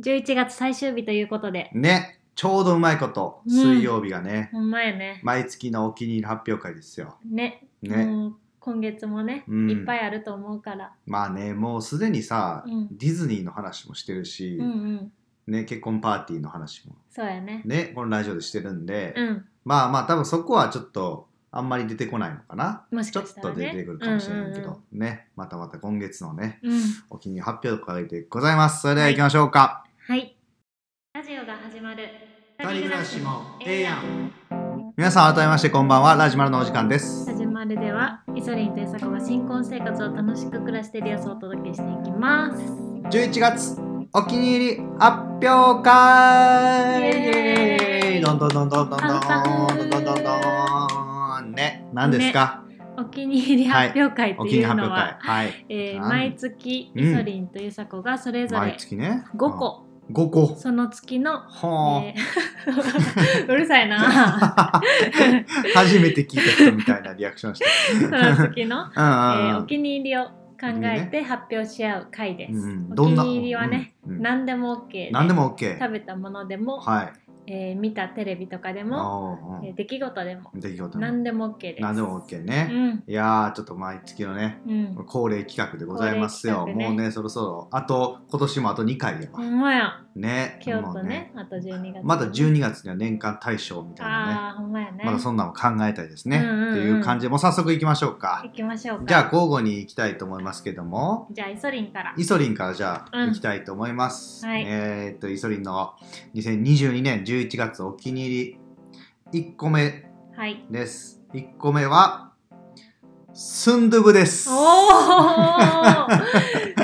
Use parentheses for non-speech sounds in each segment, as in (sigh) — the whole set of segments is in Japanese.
11月最終日ということで。ね、ちょうどうまいこと、うん。水曜日がね、ほんまやね。毎月のお気に入り発表会ですよ。ね。ね。もう今月もね、うん。いっぱいあると思うから。まあね、もうすでにさ、うん。ディズニーの話もしてるし、うんうん。ね、結婚パーティーの話も。そうやね。ね、このラジオでしてるんで、うん。まあまあ多分そこはちょっとあんまり出てこないのかな。もしちょっかしたらね。と出てくるかもしれないけど、うんね、またまた今月のね、うん。お気に入り発表会でございます。それでは行きましょうか。はいラジオが始まる二人暮らしもええやん。皆さん改めましてこんばんは、ラジマルのお時間です。始まるではイソリンとユサコが新婚生活を楽しく暮らしている様子をお届けしていきます11月お気に入り発表会どんどんどんどんどんどんどんどんどんどんね、何ですか、お気に入り発表会っていうの発表会は、。はい。えー毎月うんイソリンとユサコがそれぞ毎れ月ね。5個、うん。5個。その月の、はえー (laughs) うるさいなあ。(laughs) 初めて聞いた人みたいなリアクションして。その月の、(laughs) うんえーうんお気に入りを考えて発表し合う回です、うんお気に入りはね、うんうん何でも OK で何でも OK。食べたものでも、はい。えー見たテレビとかでも、おえー出来事でもー出来事何でも OK です何でも OK うね。んいやー、ちょっと毎月のね、うん恒例企画でございますよ。ねもうね、そろそろ。あと、今年もあと2回やわほ。んまやね。京都ねあと12月まだ12月には年間大賞みたいなね。ああほんまやねまだそんなの考えたいですね。うんうんうんっていう感じで、もう早速行きましょうか行。きましょうかじゃあ交互に行きたいと思いますけども、じゃあイソリンからイソリンからじゃあうん行きたいと思います。はいえーっと、イソリンの2022年11月お気に入り。1個目。はい。です。1個目は、スンドゥブです。おお (laughs)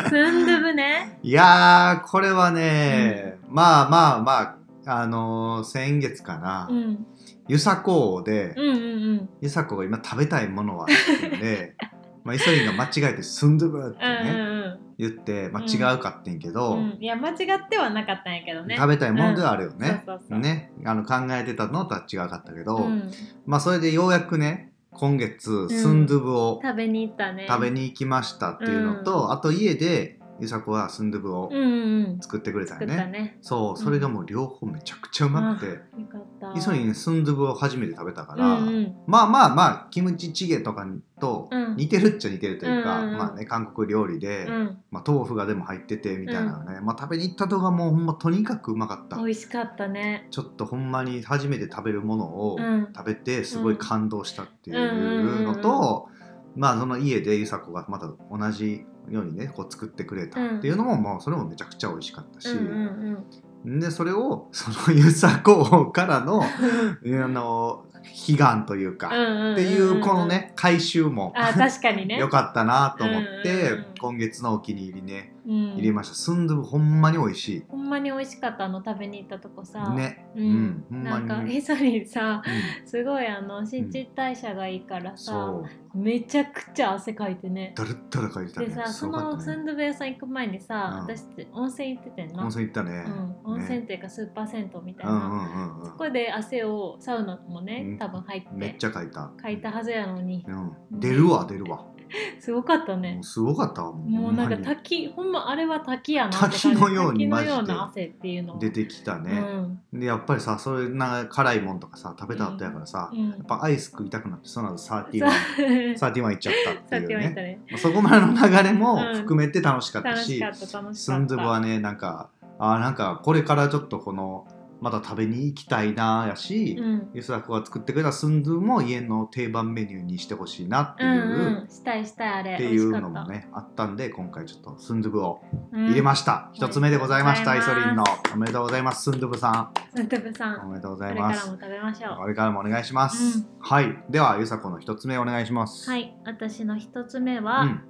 スンドゥブね。いやー、これはね、まあまあまあ、あのー先月かな、うん。ゆさこで、うんうんうん。ゆさこが今食べたいものはっていうんで、(laughs) まあ、イソリンが間違えてスンドゥブってうんね、うん。言って、まあ、うん。違うかってんけど、うん。うんいや間違ってはなかったんやけどね。食べたいものではあるよね。ね。あの考えてたのとは違かったけど、うん。まあそれでようやくね今月スンドゥブを食べに行ったね。食べに行きましたっていうのと、うん。あと家でゆさこはスンドゥブをうんうんうん作ってくれた作よね。ったね。そうそれがもう両方めちゃくちゃうまくて、よかった。イソリンスンドゥブを初めて食べたから、うんうん。まあまあまあキムチチゲとかとうん。似てるっちゃ似てるというか、うんうんうん。まあね韓国料理で、うん。まあ、豆腐がでも入っててみたいなのね、まあ食べに行った動画もほんまとにかくうまかった、美味しかったね。ちょっとほんまに初めて食べるものをうん。食べてすごい感動したっていうのと、まあその家でゆさこがまた同じようにねこう作ってくれた。っていうのも、もうそれもめちゃくちゃ美味しかったし、でそれを (laughs) そのゆさこからの (laughs) あの悲願というか、っていうこのね回収もあ確かにね。(laughs) 良かったなと思って、今月のお気に入りねうん入れました、スンドゥブほんまに美味しほんまに美味しかったあの食べに行ったとこさ。いね。ううん。ん、ほんまなんに。かエソリンさうん。すごいあの新陳代謝がいいからさ、そう。めちゃくちゃ汗かいてね。だるったら書いてたね。でさね。のスンドゥブ屋さん行く前にさ、うん。私温泉行っててんな温泉行ったね、うん、温泉っていうかスーパー銭湯みたいな、うんうんうんうん。そこで汗をサウナもね、うん。多分入って。めっちゃ書いた、かいたはずやのに。うん、出るわ出るわ (laughs) すごかったね。すごかったわもう。なんか滝ほんまあれは滝やな滝のようにマジで。汗っていうの出てきたね、うん。でやっぱりさそういうな辛いもんとかさ食べた後やからさ、うん。やっぱアイス食いたくなってその後サーティさワン (laughs) サーティワン行っちゃったっていうね。ね。まあそこまでの流れもうん。含めて楽しかった楽し、しかった楽しかった。スンドゥブはねなんかあーなんかこれからちょっとこのまた食べに行きたいなやし、うん。ゆすらこが作ってくれたスンドゥブも家の定番メニューにしてほしいなっていう、うんうん。したいしたいあれ。っていうのもねあったんで今回ちょっとスンドゥブを入入れました、一つ目でございましたイソリンの。おめでとうございますスンドゥブさスンドゥブさん。んおめでとうごこざいます。れからも食べましょこれからもお願いします、うん。はい。ではゆさこの一つ目お願いします。うはい。私の一つ目は、うん。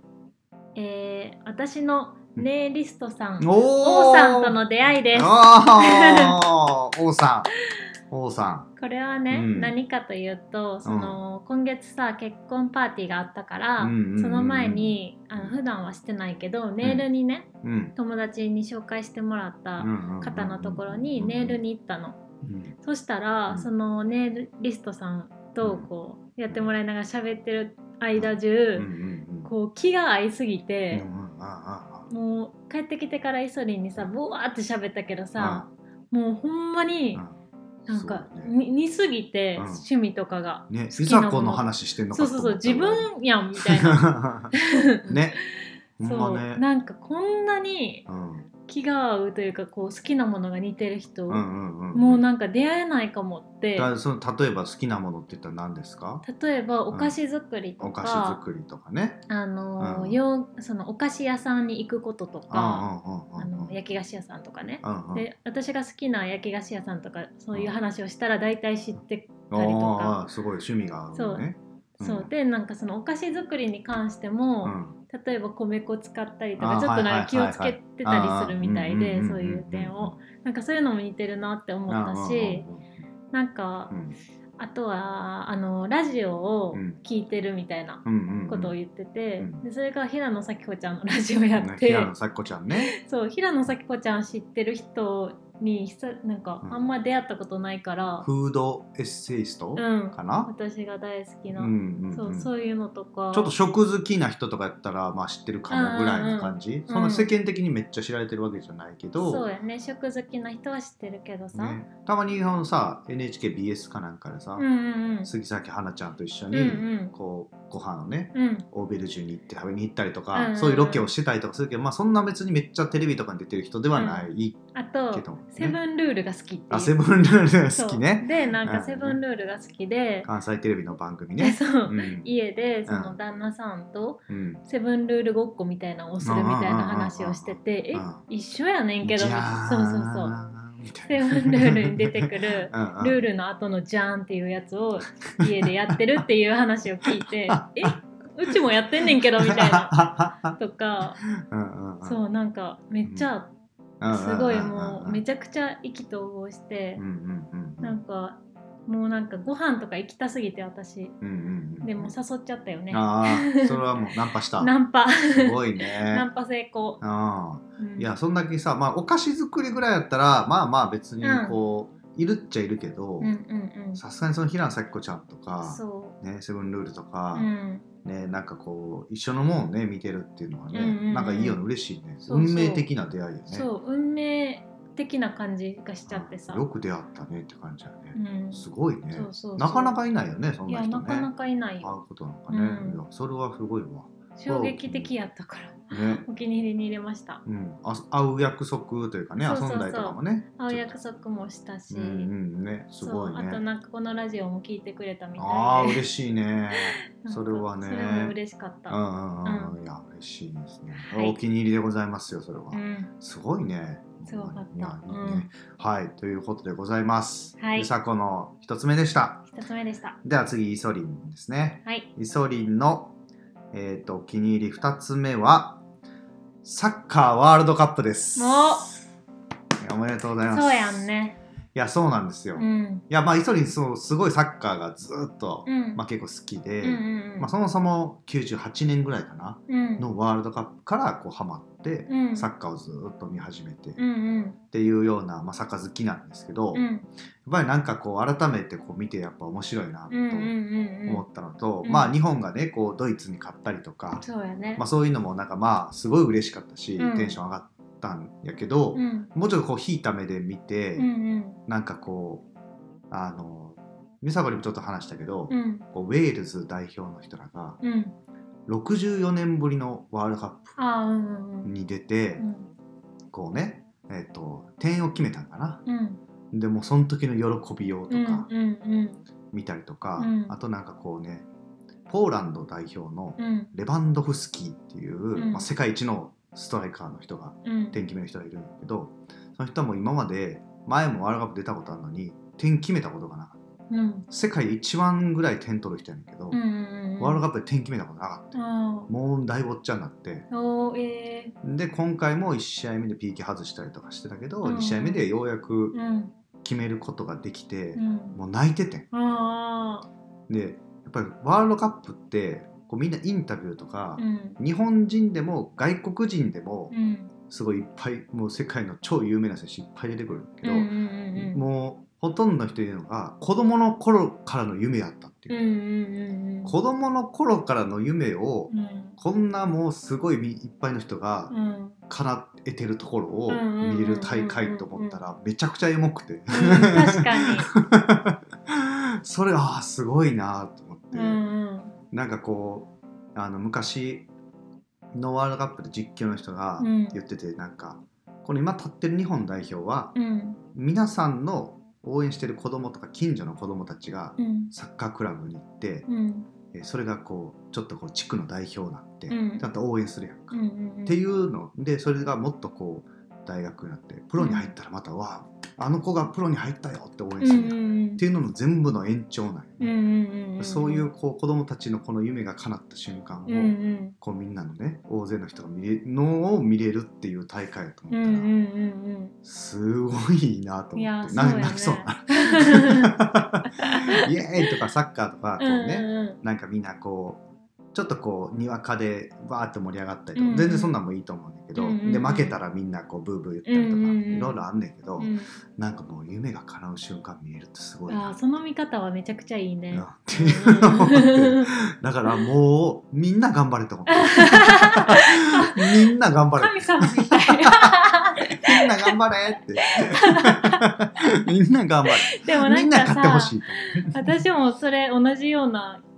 えー私のネイリストさん、お王さんとの出会いです。(laughs) 王さん。王さこれはね、うん。何かというとその、今月さ結婚パーティーがあったから、うんうんうんうん。その前にあの普段はしてないけどネイルにね、んうん。友達に紹介してもらった方のところにネイルに行ったの、うん。そしたら、うん。そのネイリストさんとこうやってもらいながら喋ってる間中、うんうんうんこう気が合いすぎうんて、うんあああもう帰ってきてからイソリンにさブワーって喋ったけどさ、もうほんまにうん。なんか、ね。に似すぎて、うん。趣味とかがね、いざこの話してんのかそうそうそう自分やんみたいな。(laughs) ね (laughs) そう、まね。なんかこんなにうん。気が合うというかこう好きなものが似てる人、うんうんうんもうなんか出会えないかもって。だその例えば好きなものって言ったら何ですか？例えばお菓子作りとお菓か、子作りとかね。あの、うん。ようそのお菓子屋さんに行くこととか、焼き菓子屋さんとかね、うんうん。で私が好きな焼き菓子屋さんとかそういう話をしたら大体知って、あたりとか。ーすごい趣味が合うのね。そうでなんかそのお菓子作りに関しても、うん。例えば米粉使ったりとかちょっとなんか気をつけてたりするみたいでそういう点をなんかそういうのも似てるなって思ったしなんかあとはあのラジオをうん聞いてるみたいなことを言ってて、うんでそれが平野咲子ちゃんのラジオやっねて、平野咲子ちゃんねそう平野咲子ちゃん知ってる人に久なんかうん。あんま出会ったことないから、フードエッセイストうん、かな？私が大好きな、うんうんうん。そうそういうのとか。ちょっと食好きな人とかやったらまあ知ってるかもぐらいな感じ、んそんな世間的にめっちゃ知られてるわけじゃないけど、そうやね。食好きな人は知ってるけどさ、ね、たまにあのさ NHKBS かなんかでさ、うんうんうん。杉咲花ちゃんと一緒うんに、うん。こうご飯をねうん。オーベルジュに行って食べに行ったりとか、うんうんうん。そういうロケをしてたりとかするけど、まあ、そんな別にめっちゃテレビとかに出てる人ではないあと、セブンルールが好きってあセブンルールが好きね。でなんかうん。セブンルールが好きで、関西テレビの番組でね、(laughs) そう、うん。家でその旦那さんとうん、セブンルールごっこみたいなのをするみたいな話をしてて、え一緒やねんけど。そうそうそう。セブンルールに出てくる (laughs) ルールの後のジャーンっていうやつを家でやってるっていう話を聞いて (laughs) えうちもやってんねんけどみたいな。とか。そうなんかめっちゃすごいもうめちゃくちゃ意気投合してうんうんうんうん。なんかもうなんかご飯とか行きたすぎて私。うんうんうんでも誘っちゃったよね。ああそれはもうナンパした。ナンパ。すごい (laughs) ナねンパ成功、あうん。いやそんだけさ、まあ、お菓子作りぐらいやったらまあまあ別にこう、いるっちゃいるけどうんうんうん。さすがにその平野咲子ちゃんとか、そね、セブンルールとう、か、うん、ね、なんかこう一緒のもんをね見てるっていうのはね、うんうんうん。なんかいいよね。嬉しいね。運命的な出会いよね。そう運命的な感じがしちゃってさ。よく出会ったねって感じだよね、うん。すごいね。そうそうそう。なかなかいないよねそんいやな人ねなかなかいない。会ようことなんかね、うん。いやそれはすごいわ。衝撃的やったからね。(laughs) お気に入りに入れました。うん、あ会う約束というかね遊んだりとかもね。会う約束もしたし、うんうんね。すごいそうあとねなんかこのラジオも聞いてくれたみたいで。ああ嬉しいね。(laughs) それはね。それも嬉しかった、うんうんうん、いや嬉しいですね、はい。お気に入りでございますよそれは、うん。すごいね。すごかった。うん。はい。ということでございます、はい。ゆさこの一つ目でした。一つ目でした。では次イソリンですね。はい。イソリンのえっ、とお気に入り二つ目はサッカーワールドカップです。もういやおめでとうございます。そうやんねいやそうなんですよ、いうん。やまあイソリンそうすごいサッカーがずっと、うん。まあ、結構好きで、うんうんうん。まあ、そもそも98年ぐらいかなうん。のワールドカップからこうハマって、うん。サッカーをずっと見始めてっうんうん。ていうような、まあ、サッカー好きなんですけど、やっうんぱりなんかこう改めてこう見てやっぱ面白いなと思ったのと、うん。まあ日本がねこうドイツに勝ったりとか、そうやね。まあ、そういうのもなんかまあすごい嬉しかったし、うん。テンション上がったんやけど、うん。もうちょっとこう引いた目で見て、うんうん。なんかこうあの美佐子にもちょっと話したけど、うん。こうウェールズ代表の人らがうん。64年ぶりのワールドカップに出て、うん。こうね、えっと点を決めたんかな。うん。でもその時の喜びようとかうんうん。見たりとか、うん。あとなんかこうねポーランド代表のうん。レバンドフスキーっていう、うん。まあ、世界一のストライカーの人がうん。点決める人がいるんだけどその人はもう今まで前もワールドカップ出たことあるのに点決めたことがなかった。うん。世界で一番ぐらい点取る人やねんけど、うんうんワールドカップで点決めたことなかった、あもう大ぼっちゃになって。あおーえで今回も1試合目で PK 外したりとかしてたけど、うん2試合目でようやく決めることができて、うん。もう泣いててでやっぱりワールドカップってこうみんなインタビューとかう、ん。日本人でも外国人でもうん。すごいいっぱいもう世界の超有名な選手いっぱい出てくるんだけど、うんうんうんうん。もうほとんどの人いるのが子供の頃からの夢やったってう。んいう、うんうん。子供の頃からの夢をうん。こんなもうすごいみいっぱいの人がうん。叶えてるところをうんうんうんうん見れる大会と思ったらめちゃくちゃエモくて、うん確かに。(laughs) それああすごいなと思って、うんうんなんかこうあの昔のワールドカップで実況の人がうん。言ってて、なんかこの今立ってる日本代表はうん。皆さんの応援してる子供とか近所の子供たちがうん。サッカークラブに行って、うん。えそれがこうちょっとこう地区の代表になって、うん。ちゃんと応援するやんか、うんうん。っていうのでそれがもっとこう大学になってプロに入ったらまた、わああの子がプロに入ったよって応援うんする。やん、うんっていうのの全部の延長なんようんうね、んうんそういうこう子供たちのこの夢が叶った瞬間を、うんうん。こうみんなのね大勢の人が見れのを見れるっていう大会だと思ったら、うんうんうんすごいなと思って。やそうやね。泣きそう。な (laughs) イエーイとかサッカーとかこうね、うんうん。なんかみんなこうちょっとこうにわかでバーって盛り上がったりとか、うん。全然そんなんもいいと思うんだけど、うんうんうん。で負けたらみんなこうブーブー言ったりとか、うんうんうん。いろいろあんねんけど、うんなんかもう夢が叶う瞬間見えるってすごいなあーその見方はめちゃくちゃいいね。なっていうのを思って。(laughs) だからもうみんな頑張れと思って。みんな頑張れ神様みたい。みんな頑張れって。(laughs) みんな頑張 (laughs) でもれなんかみんな勝ってほさしいと私もそれ同じようなうん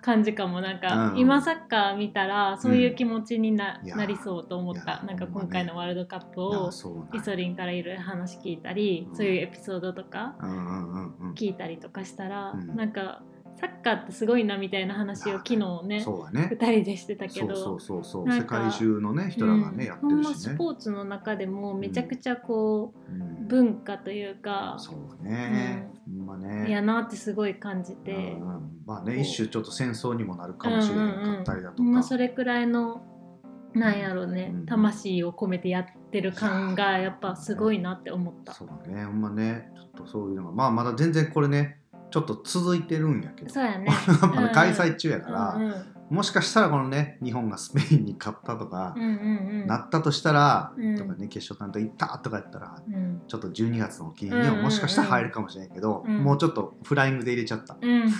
感じかも。なんか、うん。今サッカー見たらそういう気持ちにな,、なりそうと思った。なんか今回のワールドカップいをイソリンからいろいろ話聞いたり、うん。そういうエピソードとかうんうんうんうん。聞いたりとかしたら、うん。なんかサッカーってすごいなみたいな話を昨日ねそうだね。2人でしてたけど。そうそうそう世界中のね人らがね、やってほんまるしね、スポーツの中でもめちゃくちゃこうん。う、文化というか、そうね、ほんまね。やなってすごい感じて。うん、うん。まあね一種ちょっと戦争にもなるかもしれなかったりだとか、ほん。まそれくらいのなんやろうね、うん。魂を込めてやってる感がやっぱすごいなって思った。そうね。ほんまね。ちょっとそういうのが。まあまだ全然これねちょっと続いてるんやけど。そうやね。(laughs) まだ開催中やから、うんうん。もしかしたらこのね日本がスペインに勝ったとかうんうんうん。なったとしたら、うん。とかね決勝担当行ったとかやったらうん。ちょっと12月の記念にはうんうんうん。もしかしたら入るかもしれないけど、うん。もうちょっとフライングで入れちゃった。うん、(laughs) っ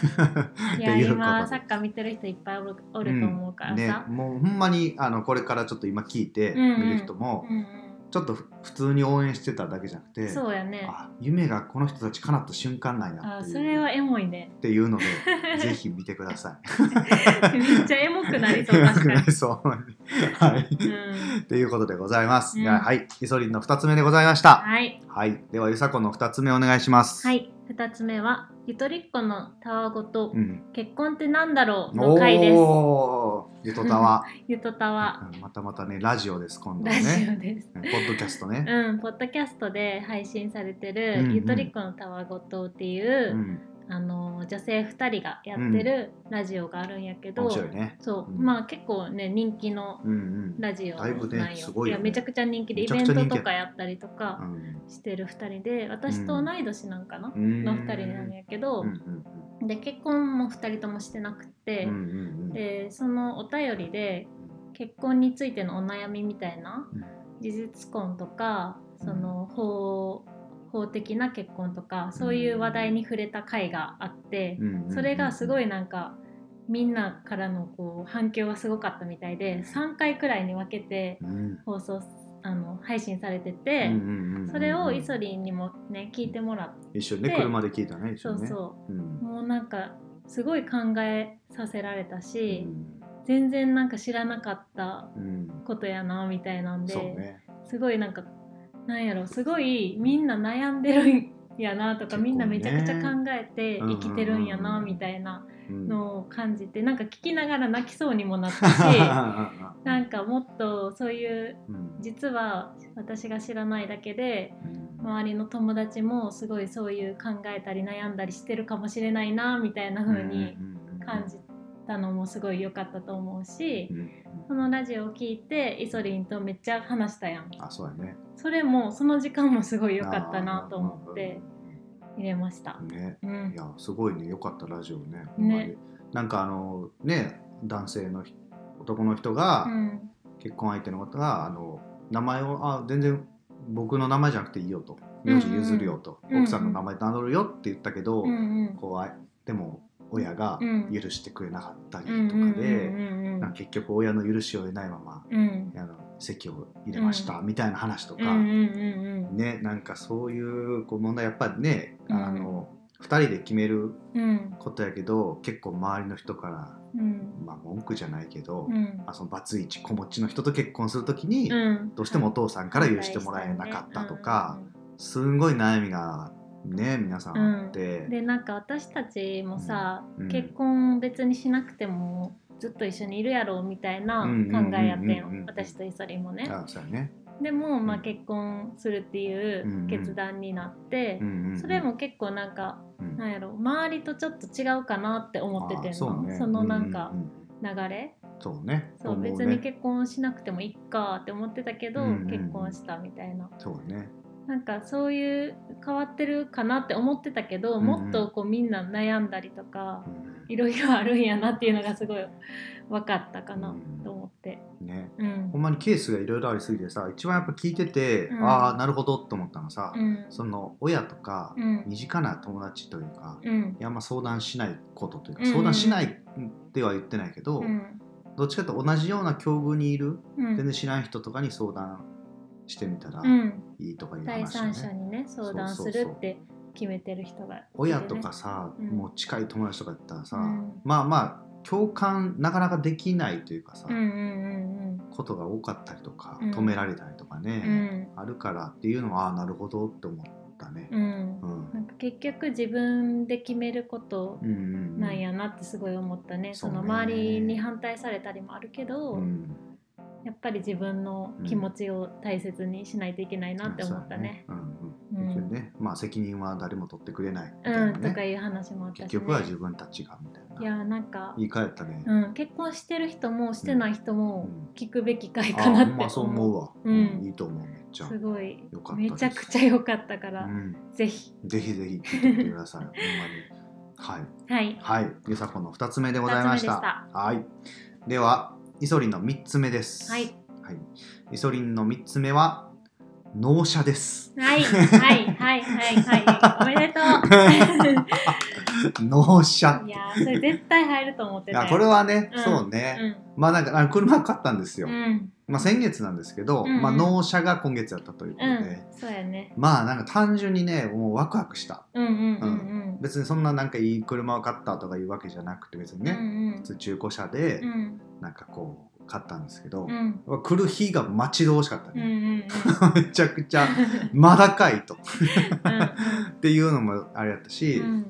ていうこと今サッカー見てる人いっぱいおるおると思うからねさ、、もうほんまにあのこれからちょっと今聞いてうんうん見る人も、うん。ちょっとふ普通に応援してただけじゃなくてうん、そうやね。あ夢がこの人たち叶った瞬間なんやあそれはエモいね。っていうので (laughs) ぜひ見てください。めっちゃエモくなりそう確かに、そうはい、うん、ということでございます。うん。はい、イソリンの2つ目でございました。はい。はい、ではゆさこの2つ目お願いします。はい。2つ目はゆとりっ子のたわごとうん、結婚ってなんだろうの回です。ゆとたわ、(laughs) ゆとたわ。うん。またまたねラジオです今度はラジね。オです。うん。ポッドキャストね。うん、ポッドキャストで配信されてるうんうん「ゆとりっ子のたわごと」っていうう、ん、あの女性2人がやってるラジオがあるんやけど、面白いね。そう、うん。まあ結構ね人気のうんうん。ラジオなんよ。だいぶねすごいよね。やめちゃくちゃ人気でイベントとかやったりとうかん。してる2人で私と同い年なんかな、うん。の2人なんやけど、うんうんで結婚も2人ともしてなくて、うんうんうん。でそのお便りで結婚についてのお悩みみたいなうん事実婚とかその法法的な結婚とかそういう話題に触れた回があってそれがすごいなんかみんなからのこう反響がすごかったみたいで3回くらいに分けてうん。放送あの配信されてうんてそれをイソリンにもね聞いてもらって一緒にねで車で聞いたね。そうそう。ん。うもうなんかすごい考えさせられたしうん全然なんか知らなかったうん。ことやなみたいなんで、そうね。すごいなんかなんやろすごいみんな悩んでるんやなとか、ね。みんなめちゃくちゃ考えて生きてるんやなうん。うんうんうんみたいなうん。のを感じてなんか聞きながら泣きそうにもなったし (laughs) なんかもっとそういううん。実は私が知らないだけでうん。周りの友達もすごいそういう考えたり悩んだりしてるかもしれないなみたいな風に感じたのもすごい良かったと思うしうん。うんそのラジオを聞いてイソリンとめっちゃ話したやん。あそうやね。それもその時間もすごい良かったなと思って入れました。ね。うん。いやすごいね。良かったラジオね。ね。なんかあのね男性の人男の人がうん。結婚相手の方があの名前をあ全然僕の名前じゃなくていいよと。名字譲るよと、うんうん。奥さんの名前名乗るよって言ったけど、うんうん。こうあでも親がうん。許してくれなかったりうんとかで、結局親の許しを得ないままうん。あの籍を入れましたみたいな話とか、うんうんうんねなんかそういうこう問題やっぱりね、うん。あの2人で決めるうん。ことやけど結構周りの人から、うん。まあ、文句じゃないけど、うん。あそのバツイチ子持ちの人と結婚する時に、うん。どうしてもお父さんから許してもらえなかったとか、すんごい悩みがね皆さんあって、でなんか私たちもさ、うん。結婚別にしなくてもずっと一緒にいるやろうみたいな考うんえやってん私とイソリンもねね、でも、まあ、うん結婚するっていう決断になって、うんうんうん。それも結構なんかうん。なんやろ周りとちょっと違うかなって思っててそね。そのなんかううん流れ、そうね。そう思ね。別に結婚しなくてもいいかって思ってたけど、うんうんうん。結婚したみたいな。そうねなんかそういう変わってるかなって思ってたけど、うんうん。もっとこうみんな悩んだりとかうんいろいろあるんやなっていうのがすごい分かったかなうん。と思って。ね。うん。ほんまにケースがいろいろありすぎてさ一番やっぱ聞いてて、うん。ああなるほどと思ったのさ、うん。その親とか、うん。身近な友達というか、うん。いやあんま相談しないことというか、うん。相談しないっては言ってないけど、うん。どっちかと同じような境遇にいるうん。全然知らない人とかに相談してみたらうんいいとかいう第話よ三者ね。にね相談するって決めてる人がね。親とかさ、うん。もう近い友達とかやったらさ、うん。まあまあ共感なかなかできないというかさ、うんうんことが多かったりとか、うん。止められたりとかうんうね、ん。あるからっていうのはああなるほどって思ったね。うん。うん。なんか結局自分で決めることうんうんうん。なんやなってすごい思ったね、そうね。その周りに反対されたりもあるけど、うんやっぱり自分の気持ちを大切にしないといけないなって思ったね。まあ責任は誰も取ってくれないみたいうん、とかいう話もあったし、ね、結局は自分たちがみたいいなやなんか、言い換えたね、うん、結婚してる人もしてない人もうん。聞くべき回あかなってあまあそう思うわ、う。ん。うんいいと思うめっちゃ。すごい。よかったです。めちゃくちゃ良かったから、うん、ぜひ。ぜひぜひ聞いてください。(laughs) ほんまに。はい。はい。はい。ゆさこの2つ目でございました。二つ目ではい。ではイソリンの3つ目です。はい、はい、イソリンの3つ目は納車です。はいはいはいはいはい。おめでとう。(laughs) 納車。いやーそれ絶対入ると思ってたこれはね、うんそうね、まあなんかあの車買ったんですよ、うん。うんまあ、先月なんですけど、うんうん。まあ、納車が今月やったということで、うんそうやね。まあなんか単純にねもうワクワクした。うんうんうん別にそんななんかいい車を買ったとかいうわけじゃなくて別にうんね、うん。普通中古車でうん。なんかこう買ったんですけど、うん。来る日が待ち遠しかったうんうね、ん。(laughs) めちゃくちゃまだかいと。(laughs) うん。っていうのもあれやったし、うん。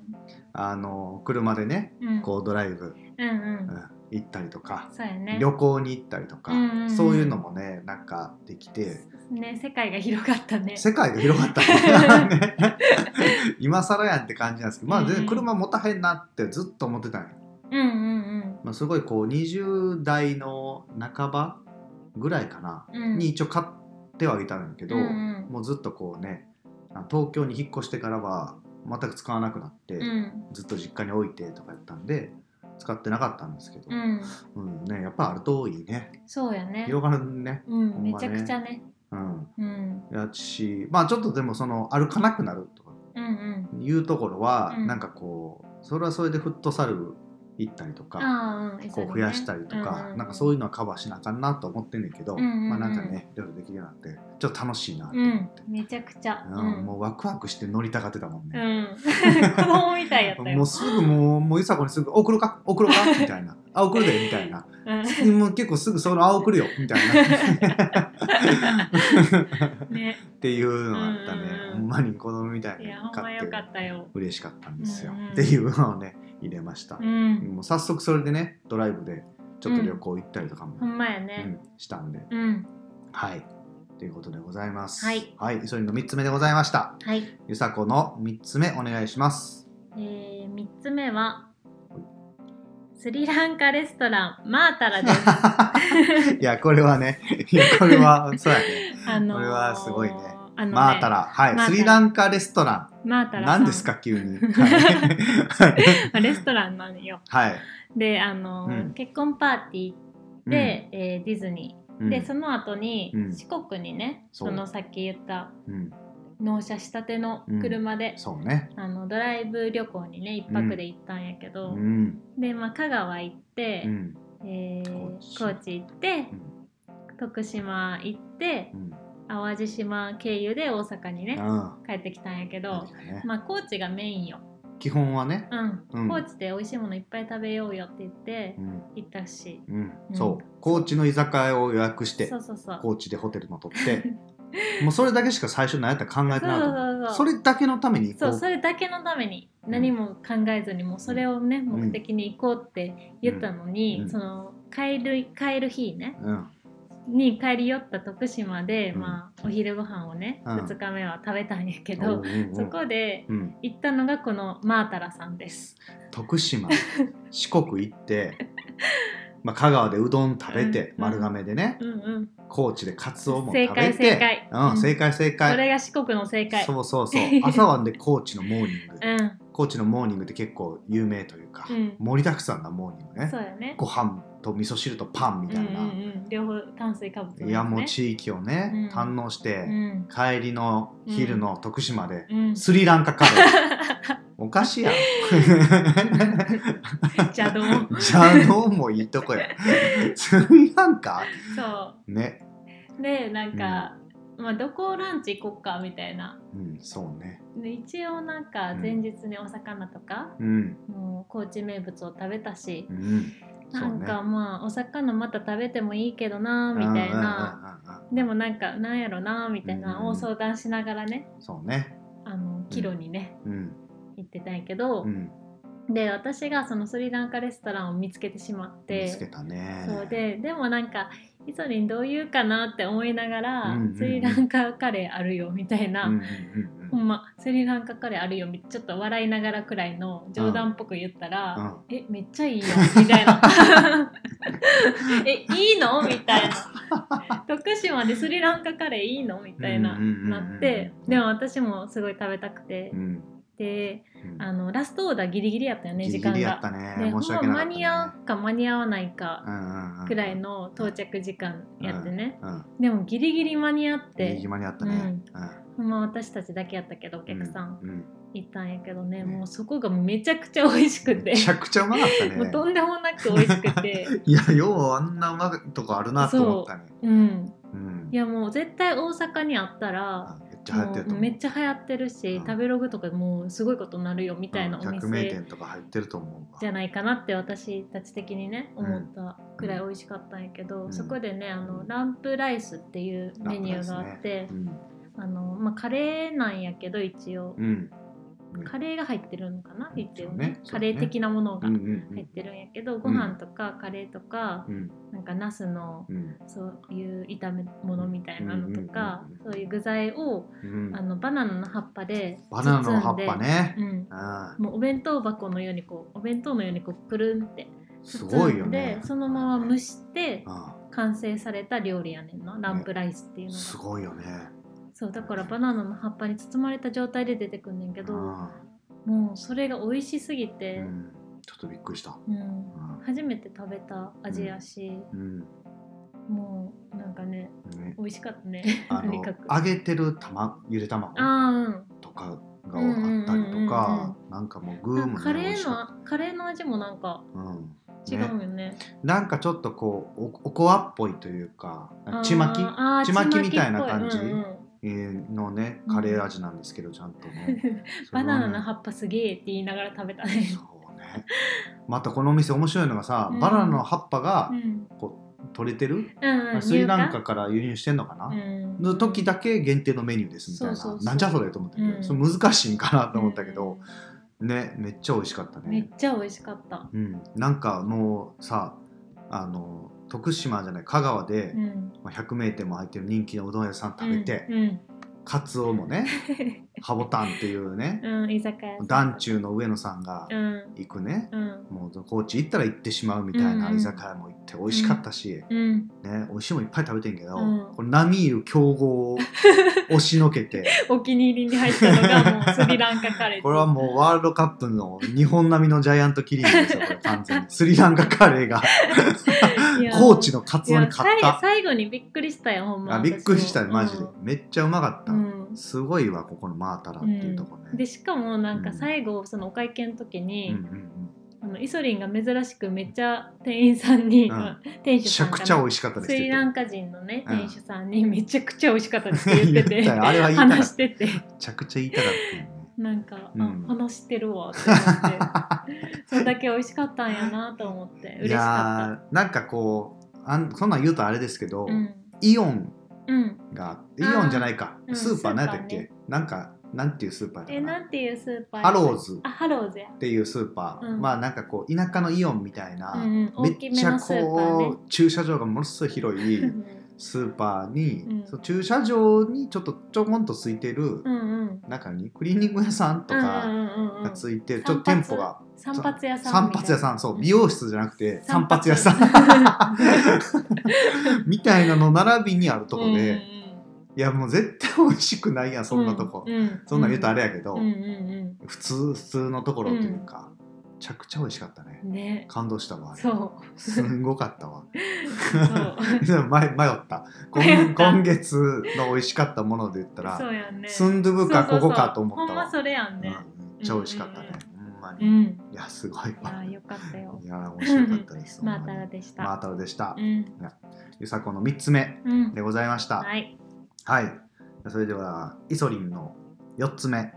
あの車でねうん。こうドライブ、うんうん。うん行ったりとか、ね。旅行に行ったりとか、うんうんうん。そういうのもねなんかできてね世界が広がったね。世界が広がった。ね (laughs) 今更やんって感じなんですけどまあ全然車持たへんなってずっと思ってたんよ、うんうんうん。まあ、すごいこう20代の半ばぐらいかな、うん。に一応買ってはあげたんだけど、うんうん。もうずっとこうねあ東京に引っ越してからは全く使わなくなって、うん。ずっと実家に置いてとかやったんで使ってなかったんですけど、うん。うんね、やっぱあるといいね。そうやね。広がるね。うんね。めちゃくちゃね。うん。うん。やしまあちょっとでもその歩かなくなるとかうんうん。いうところは、うん。なんかこうそれはそれでフットサル行ったりとか、こう増やしたりとか、なんかそういうのはカバーしなあかんなと思ってんねんけど、まあなんかねいろいろできるようになってちょっと楽しいなとうん思って、めちゃくちゃ。うんもうワクワクして乗りたがってたもんうね、ん。子供みたいやったよ。(laughs) もうすぐもうもうゆさこにすぐ送るか？送るか？みたいなあ送るでみたいな。うんもう結構すぐそのあ送るよみたいな。(laughs) ね。っていうのがあったね、ほんまに子供みたいにいやほんま買ってよかったよ。嬉しかったんですよ、っていうのをね入れました、うん。もう早速それでねドライブでちょっと旅行行ったりとかも、ほんまやうんねしたんで。うん。はい。ということでございます。はい。はい。それの3つ目でございました。はい。ゆさこの3つ目お願いします。えー、3つ目はスリランカレストランマータラです。(laughs) いやこれはねいやこれはそうやね。(laughs) あのーこれはすごいねあのねマータラはいスリランカレストラン。マータラ何ですか急に。(laughs) はい。レストランなのよ。はい。であのーうん。結婚パーティーで、えーディズニうん。でその後にうん。四国にね、そのさっき言ったうん、納車したての車で、そうね。あのドライブ旅行にね一泊で行ったんやけうど、ん、で、まあ、香川行って、うん、えー高知。行って徳島行ってうん、淡路島経由で大阪にねうん、帰ってきたんやけど、ね。まあ高知がメインよ、基本はね。うん。うん。高知で美味しいものいっぱい食べようよって言ってうん、行ったし、うん、うん。そう、高知の居酒屋を予約してそ。うそうそう。高知でホテルも取って。(laughs) もうそれだけしか最初何やったら考えてなかった。それだけのために行そう。それだけのために何も考えずにもうそれをねうん。目的に行こうって言ったのに、うん。その帰る帰る日ね。うん、に帰り寄った徳島で、うん。まあお昼ご飯をね、うん。2日目は食べたんやけおど、そこでうん、行ったのがこのマータラさんです。徳島。(laughs) 四国行って、まあ、香川でうどん食べて、うん丸亀でね高知でカツオも正解食べて正解うん、うん。正解正そ解れが四国の正解。そうそうそう。(laughs) 朝晩で高知のモーニング、うん、高知のモーニングって結構有名というか、うん。盛りだくさんなモーニングね。そうやね。ご飯と味噌汁とパンみたいな、うんうんうん、両方炭水化物、ね、いやもう地域をね、うん。堪能して、うん。帰りの昼の徳島で、うん、スリランカカレー。(laughs) おかしいやん。(laughs) 邪道。邪道もいいとこや。スリランカ？そね。うでなんか、まあどこランチ行こっかみたいな。うんそうね。で一応なんか前日にお魚とか、うん。もう高知名物を食べたし。う、んなんかまあお魚また食べてもいいけどなみたいな、でもなんかなんやろなみたいな、うん。を相談しながらねそうね。あの帰路にね、うん。行ってたんやけど、うん。で私がそのスリランカレストランを見つけてしまって見つけたね。そうででもなんかイソリンどう言うかなって思いながら、スリランカカレーあるよみたいな、ほんま。スリランカカレーあるよみちょっと笑いながらくらいの冗談っぽく言ったら「うんえめっちゃいいよ」みたいな「(laughs) えいいの?」みたいな「徳島でスリランカカレーいいの?」みたいな、うんうんうんうんなって。でも私もすごい食べたくて。う、ん。でうん。あのラストオーダーギリギリやったよねギ時間が。たね。でほん申し訳なかったね。ま間に合うか間に合わないかうんうんうんくらいの到着時間やってね、うんでもギリギリ間に合っギリギてリ間に合ったね。ほんま私たちだけやったけどお客さんうんうん。行ったんやけどね、ね。もうそこがめちゃくちゃ美味しくて。めちゃくちゃうまかったもうねとんでもなく美味しくて。(laughs) いやようあんなうまいとこあるなと思ったね。う。ん。うん。いやもう絶対大阪にあったらあめっちゃ流行ってるめっちゃ流行ってるし、うん。食べログとかもうすごいことになるよみたいなお百名店店とか入ってると思うわ。じゃないかなって私たち的にね思ったくらい美味しかったんやけど、うん。そこでねあのランプライスっていうメニューがあって、うんあのまあ、カレーなんやけど一応、うん。カレーが入ってるのかな？うん。一応ね。ね。ね。カレー的なものがうんうん入ってるんやけど、ご飯とかカレーとか、うん。なんかナスのうん。そういう炒め物みたいなのとか、うんうんうんそういう具材をうん。あのバナナの葉っぱでバナナの葉っぱね。包んで、あうん、もうお弁当箱のようにこうお弁当のようにこうくるんってすごいよ包んでね。そのまま蒸してあ完成された料理やねんな。ランプライスっていうのが、すごいよねそうだからバナナの葉っぱに包まれた状態で出てくんねんけどあもうそれが美味しすぎうて、ん。ちょっとびっくりした。うん。うん。初めて食べた味やし、うん。もうなんかねね。美味しかったね。揚げてる卵ゆで卵あとかがあったりとかなんかもうグーもねーカレーのカレーの味もなんかたうん。違うよね。なんかちょっとこうおおこわっぽいというかちまき？ちまきみたいな感じ？うんうんえーのねカレー味なんですけどちゃんと (laughs) ね。バナナの葉っっぱすげえって言いながら食べたね。そうね。またこのお店面白いのがさ、うん。バナナの葉っぱがうん。こう取れてる、うんうん、スリランカから輸入してんのかな、うん。の時だけ限定のメニューですみたいな、そなんじゃそれと思ったけど、うん。それ難しいんかなと思ったけど、ねめっちゃ美味しかったうんめっね、ちゃ美味しかった。うん、なんかもうさあの徳島じゃない香川で、うん、まあ、100名店も入ってる人気のうどん屋さん食べて、うん、カツオもね (laughs) ハボタンっていうねうん、うん、居酒屋。団中の上野さんがうん、行くね、うん、もう高知行ったら行ってしまうみたいな居酒屋も行って美味しかったし、うん、ね、美味しいもんいっぱい食べてんけど、うん。これ並みいる強豪を押しのけて (laughs) お気に入りに入ったのがもうスリランカカレー。これはもうワールドカップの日本並みのジャイアントキリングですよこれ完全に。スリランカカレーが (laughs) 高知のカツオに勝っ最た最後にびっくりしたよほんま。あびっくりしたねマジで、うめっちゃうまかった、ん。すごいわここのマータラっていうとこね、でしかもなんか最後そのお会計の時うんに、うん。あのイソリンが珍しくめっちゃ店員さんに、うん。店め主さんかなちゃくちゃ美味しかったですスリランカ人のね店主さんにめちゃくちゃ美味しかったですって言ってて (laughs) 話してて。めちゃくちゃ言いたかったなんか、うん。あ話してるわって思って。(laughs) それだけ美味しかったんやなと思って。嬉しかやーなんかこうあんそんなん言うとあれですけど、った。うん。イオンうん、がイオンじゃないか、うんスーパー何やったっけ、ね。なんかなんていうスーパーだえな？なんていうスーパーハローズ。あハローズや。っ、ていうスーパー、うん。まあなんかこう田舎のイオンみたいな、うんめめっちゃこう駐車場がものすごい広いうんスーパーに、うん。そう駐車場にちょっとちょこんとついてるうんうん。中にクリーニング屋さんとかうんうんうんうんがついてる、ちょっと店舗が散髪屋さん散髪屋さんそう美容室じゃなくて散髪屋さん。ん (laughs) みたいなの並びにあるとこで、うんうんいやもう絶対美味しくないやんそんなとこ、うんうんそんなん言うとあれやけど、うんうん普通普通のところというか、めちゃくちゃ美味しかったね。うんね。感動したわ。そう。すんごかったわ。そう。(laughs) でも迷迷った。今今月の美味しかったもので言ったらそうやんね。スンドゥブかそうそうそう。ここかと思ったわ。ほんまそれやんね。うんめっちゃ美味しかったね、ほんまに、いうん。やすごいいやわよかったよ。いや面白かったです。マータラでしたマータラでした、うん。ゆさこの3つ目うん。でございました。はい。はい。それではイソリンの4つ目。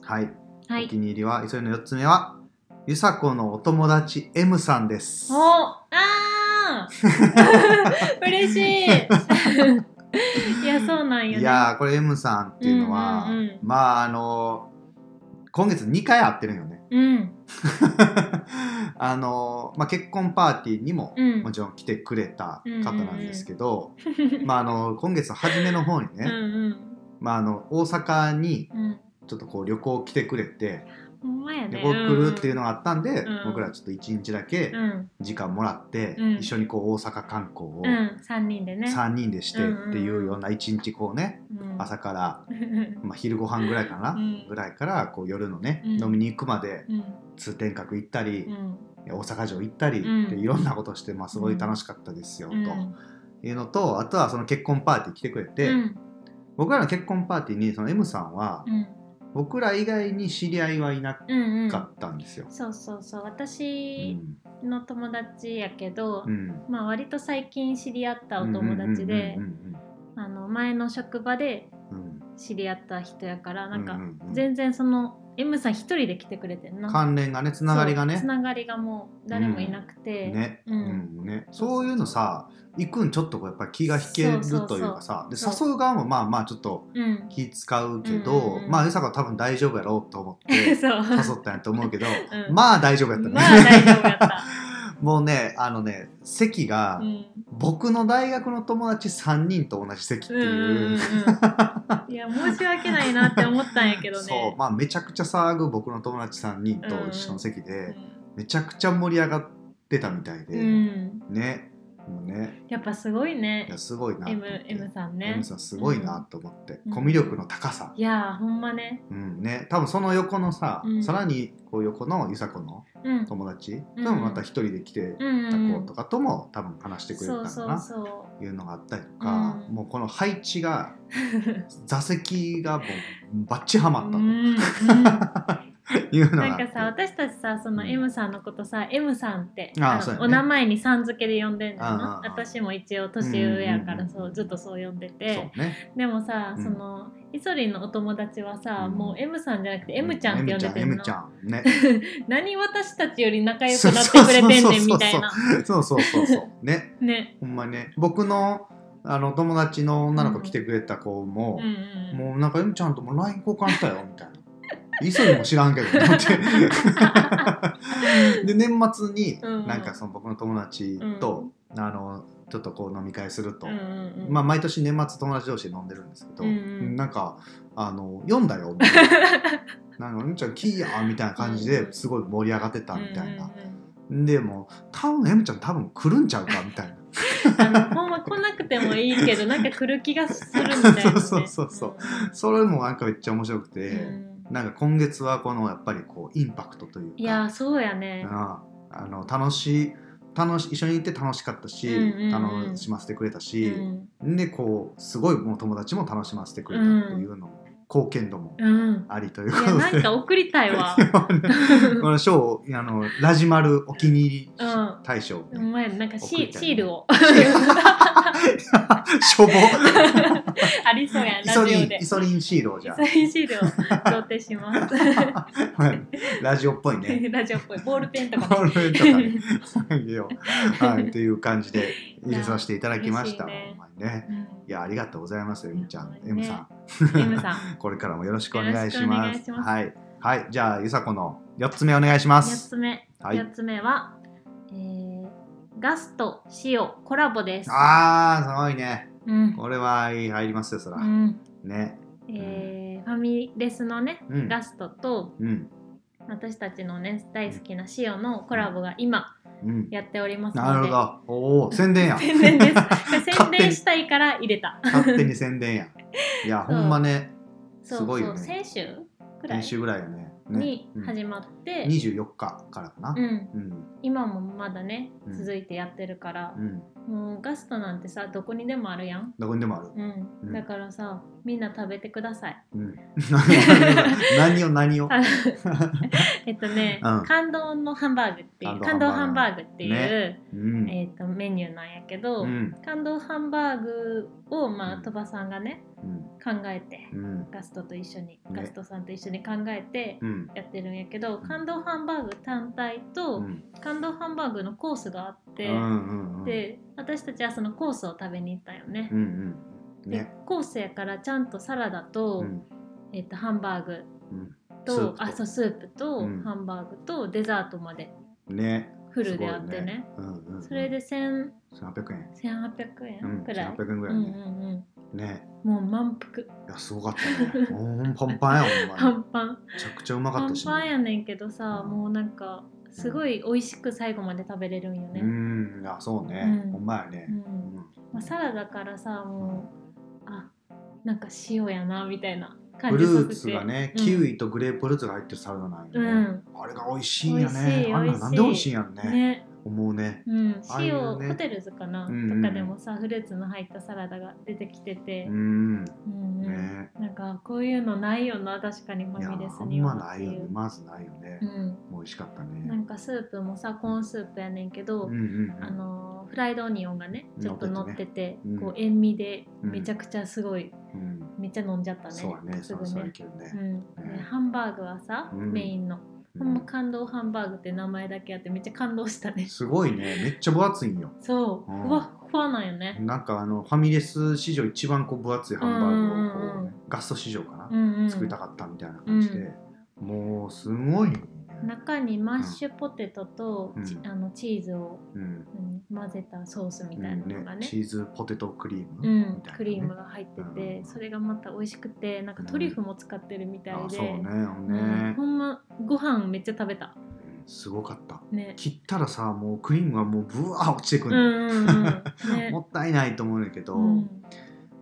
はい、はい。お気に入りはイソリンの4つ目はゆさこのお友達 M さんです。おあー。(laughs) 嬉しい。(laughs) いやそうなんよね。いやーこれ M さんっていうのは、うんうんうん。まああの今月2回会ってるんよね。うん。(laughs) あの、まあ、結婚パーティーにもうん。もちろん来てくれた方なんですけど、まあ、あの今月の初めの方にね、うんうん。まあ、あの大阪にうん。ちょっとこう旅行来てくれてほんまやね。旅行来るっていうのがあったんで、うん。僕らちょっと1日だけうん。時間もらって、うん。一緒にこう大阪観光をうん。三人でね。3人でしてっていうような1日こうねうん。朝から、う (laughs) んまあ、昼ご飯ぐらいかな、うん。ぐらいからこう夜のね、うん。飲みに行くまでうん。通天閣行ったり、うん。大阪城行ったりうん。っていろんなことして、まあ、すごい楽しかったですよ、うん。というのとあとはその結婚パーティー来てくれて、うん。僕らの結婚パーティーにその M さんはうん僕ら以外に知り合いはいなうんうんかったんですよ。そうそうそうう。私んの友達やけど、うん。まあ割と最近知り合ったお友達で前の職場でうんうんうん知り合った人やからなんかうんうんうん。全然その M さん一人で来てくれてんな。関連がねつながりがね。つながりがもう誰もいなくて、ね,、ううんんね。そういうのさ行くんちょっとこうやっぱり気が引けるというかさで誘う側もまあまあちょっとうん。気使うけど、うんうんうんまあゆさかは多分大丈夫やろうと思って (laughs) 誘ったんやと思うけど、(laughs) うん。まあ大丈夫やったね。まあ大丈夫やった、(laughs) もうねあのね席が、うん。僕の大学の友達3人と同じ席っていう。うんうんいや申し訳ないなって思ったんやけどね。(laughs) そうまあめちゃくちゃ騒ぐ僕の友達3人と一緒の席で、うめちゃくちゃ盛り上がってたみたいで、ねもうね。やっぱすごいね。いやすごいな。と思 M, って M さんね。M さんすごいなと思って、うん。コミュ力の高さ、いやーほんまね。うんね。多分その横のさ、うん。さらにこう横のゆさこのうん。友達、うん。でもまた一人で来てうんたうん子とかとも多分話してくれたそのかな、うそうそいうのがあったりとか、うん。もうこの配置がう座席がもうバッチハマったと。うん。うん (laughs) (laughs) いうのなんかさ私たちさそのうん。M さんのことさ M さんってあのあね。お名前にさん付けで呼んでんのな。うん私も一応年上やからうんうんうんそうずっとそう呼んでそてうね。でもさうん。そのイソリンのお友達はさうん。もう M さんじゃなくて M ちゃんって呼んでてんの。ちゃんちゃん。ね。(laughs) 何私たちより仲良くなってくれてんねんみたいな。そうそうそうそうね。(laughs) ね。ほんまにね。僕のあの友達の女の子来てくれた子もうん、うん。もうなんか M ちゃんとも LINE 交換したよみたいな。磯にも知らんけどと思って。(laughs) で年末にうん。なんかその僕の友達と、あのちょっとこう飲み会すると、うんうんうん。まあ毎年年末友達同士で飲んでるんですけど、うんうん。なんかあの読んだよみたいななんか「うんちゃんキーやん」みたいな感じですごい盛り上がってたみたいな、でもう多分 M ちゃん多分来るんちゃうかみたいな。ほんま来なくてもいいけどなんか来る気がするみたいな、ね、(laughs) そうそうそうそれもなんかめっちゃ面白くて、うんなんか今月はこのやっぱりこうインパクトというか。いやそうやね。ああの楽し楽し一緒に行って楽しかったし、うんうんうん。楽しませてくれたうし、ん。でこうすごいもう友達も楽しませてくれたっていうのも、貢献度もうん。ありということで。なんか送りたいわ。(laughs) この賞あのラジマルお気に入りうん。大賞ね、前なんかシシールをしょぼありそうやんイソラジオで。リンイソリンシールをじゃそういうシールを贈呈しますあはいラジオっぽいね。(laughs) ラジオっぽい。ボールペンとか。ボールとかね。あげようはいっていう感じで入れさせていただきました。いや嬉しいね。ほんまにね。うん。いやありがとうございますエミちゃん、ね。M さん。M さん。(laughs) これからもよろしくお願いしよろしくお願ますいします。はい。はい。じゃあゆさこの四つ目お願いしま4すつ目、はい。4つ目は、えー、ガスと塩コラボです。あーすごいね。うん。これは入りますよそら、うん。ね。えーファミレスのね、うん。ガストとうん。私たちのね大好きな塩のコラボが今うん。やっておりますので。なるほど。おお宣伝や。(laughs) 宣伝です。(laughs) 宣伝したいから入れた。勝手に。宣伝や。いや (laughs) ほんまね。すごいよね。先週くらい？先週ぐらいよねねにうん。始まって、24日からかな。うん。うん。今もまだねうん。続いてやってるから。う、ん。もうガストなんてさどこにでもあるやん、どこにでもある。うん。うん。だからさみんな食べてください。うん。(laughs) 何を何を？あ (laughs) えっとね、うん。感動のハンバーグっていう感感動ハンバーグっていう、ね。うん。えっとメニューなんやけど、うん。感動ハンバーグをまあうん鳥羽さんがねうん考えて、うん。ガストと一緒に、ね。ガストさんと一緒に考えてうん。やってるんやけど、感動ハンバーグ単体と、うん。感動ハンバーグのコースがあって、で私たちはそのコースを食べに行ったよね。うんうんでね。コースやからちゃんとサラダと,、うん。えっとハンバーグうん。と。あそうスープとうん。ハンバーグとデザートまで。ねフルであってね。すごいうんうんそれで1000 1800円。1800うん円くらい、1800円ぐらうんういねん。ね。うんもう満腹。いやすごかったね。(laughs) ほんパンパンやほんパンパンめちゃくちゃうまかパンったし。ねパンやねんけどさもうなんかすごい美味しく最後まで食べれるんよね、うんいやそうね。うん。ほんまやね。うん。うん。まあ、サラダからさもうあなんか塩やなみたいな感フじさせて。ルーツがね、うん。キウイとグレープフルーツが入ってるサラダなんよね、うん。あれが美味しいんや美味しねあんななんで美味しいんやろね。ね思うね。うん、塩、うね。ホテルズかな、うんうん。とかでもさフルーツの入ったサラダが出てきてて。う、んうん。うんね。なんかこういうのないよな確かにファミレスにはないよね。まずないよね。う、ん、美味しかったなねんかスープもさコーンスープやねんけど、うんうんうん。あのーフライドオニオンがねちょっと乗っててね。うん。こう塩味でうん。めちゃくちゃすごい、うん。めっちゃ飲んじゃったねそうやね。すぐね。ね。うん。ね。ハンバーグはさ、うん。メインの、ほんま感動ハンバーグって名前だけあってめっちゃ感動したね。すごいね。めっちゃ分厚いんよ。そう、うん。ふわっふわなんよね。なんかあのファミレス史上一番こう分厚いハンバーグをこうね、ガスト史上かな、うんうん。作りたかったみたいな感じで、もうすごいね中にマッシュポテトと、うん。ちあのチーズを、うん。うん混ぜたソースみたいなのがね,、チーズポテトクリームね、ん。クリームが入ってて、うん。それがまた美味しくてなんかトリュフも使ってるみたいで、ねうんね、ほんまご飯めっちゃ食べた。うん。すごかった。ね。切ったらさもうクリームがもうブワー落ちてくうる、んうんうん。(laughs) ね。もったいないと思うんだけど、うん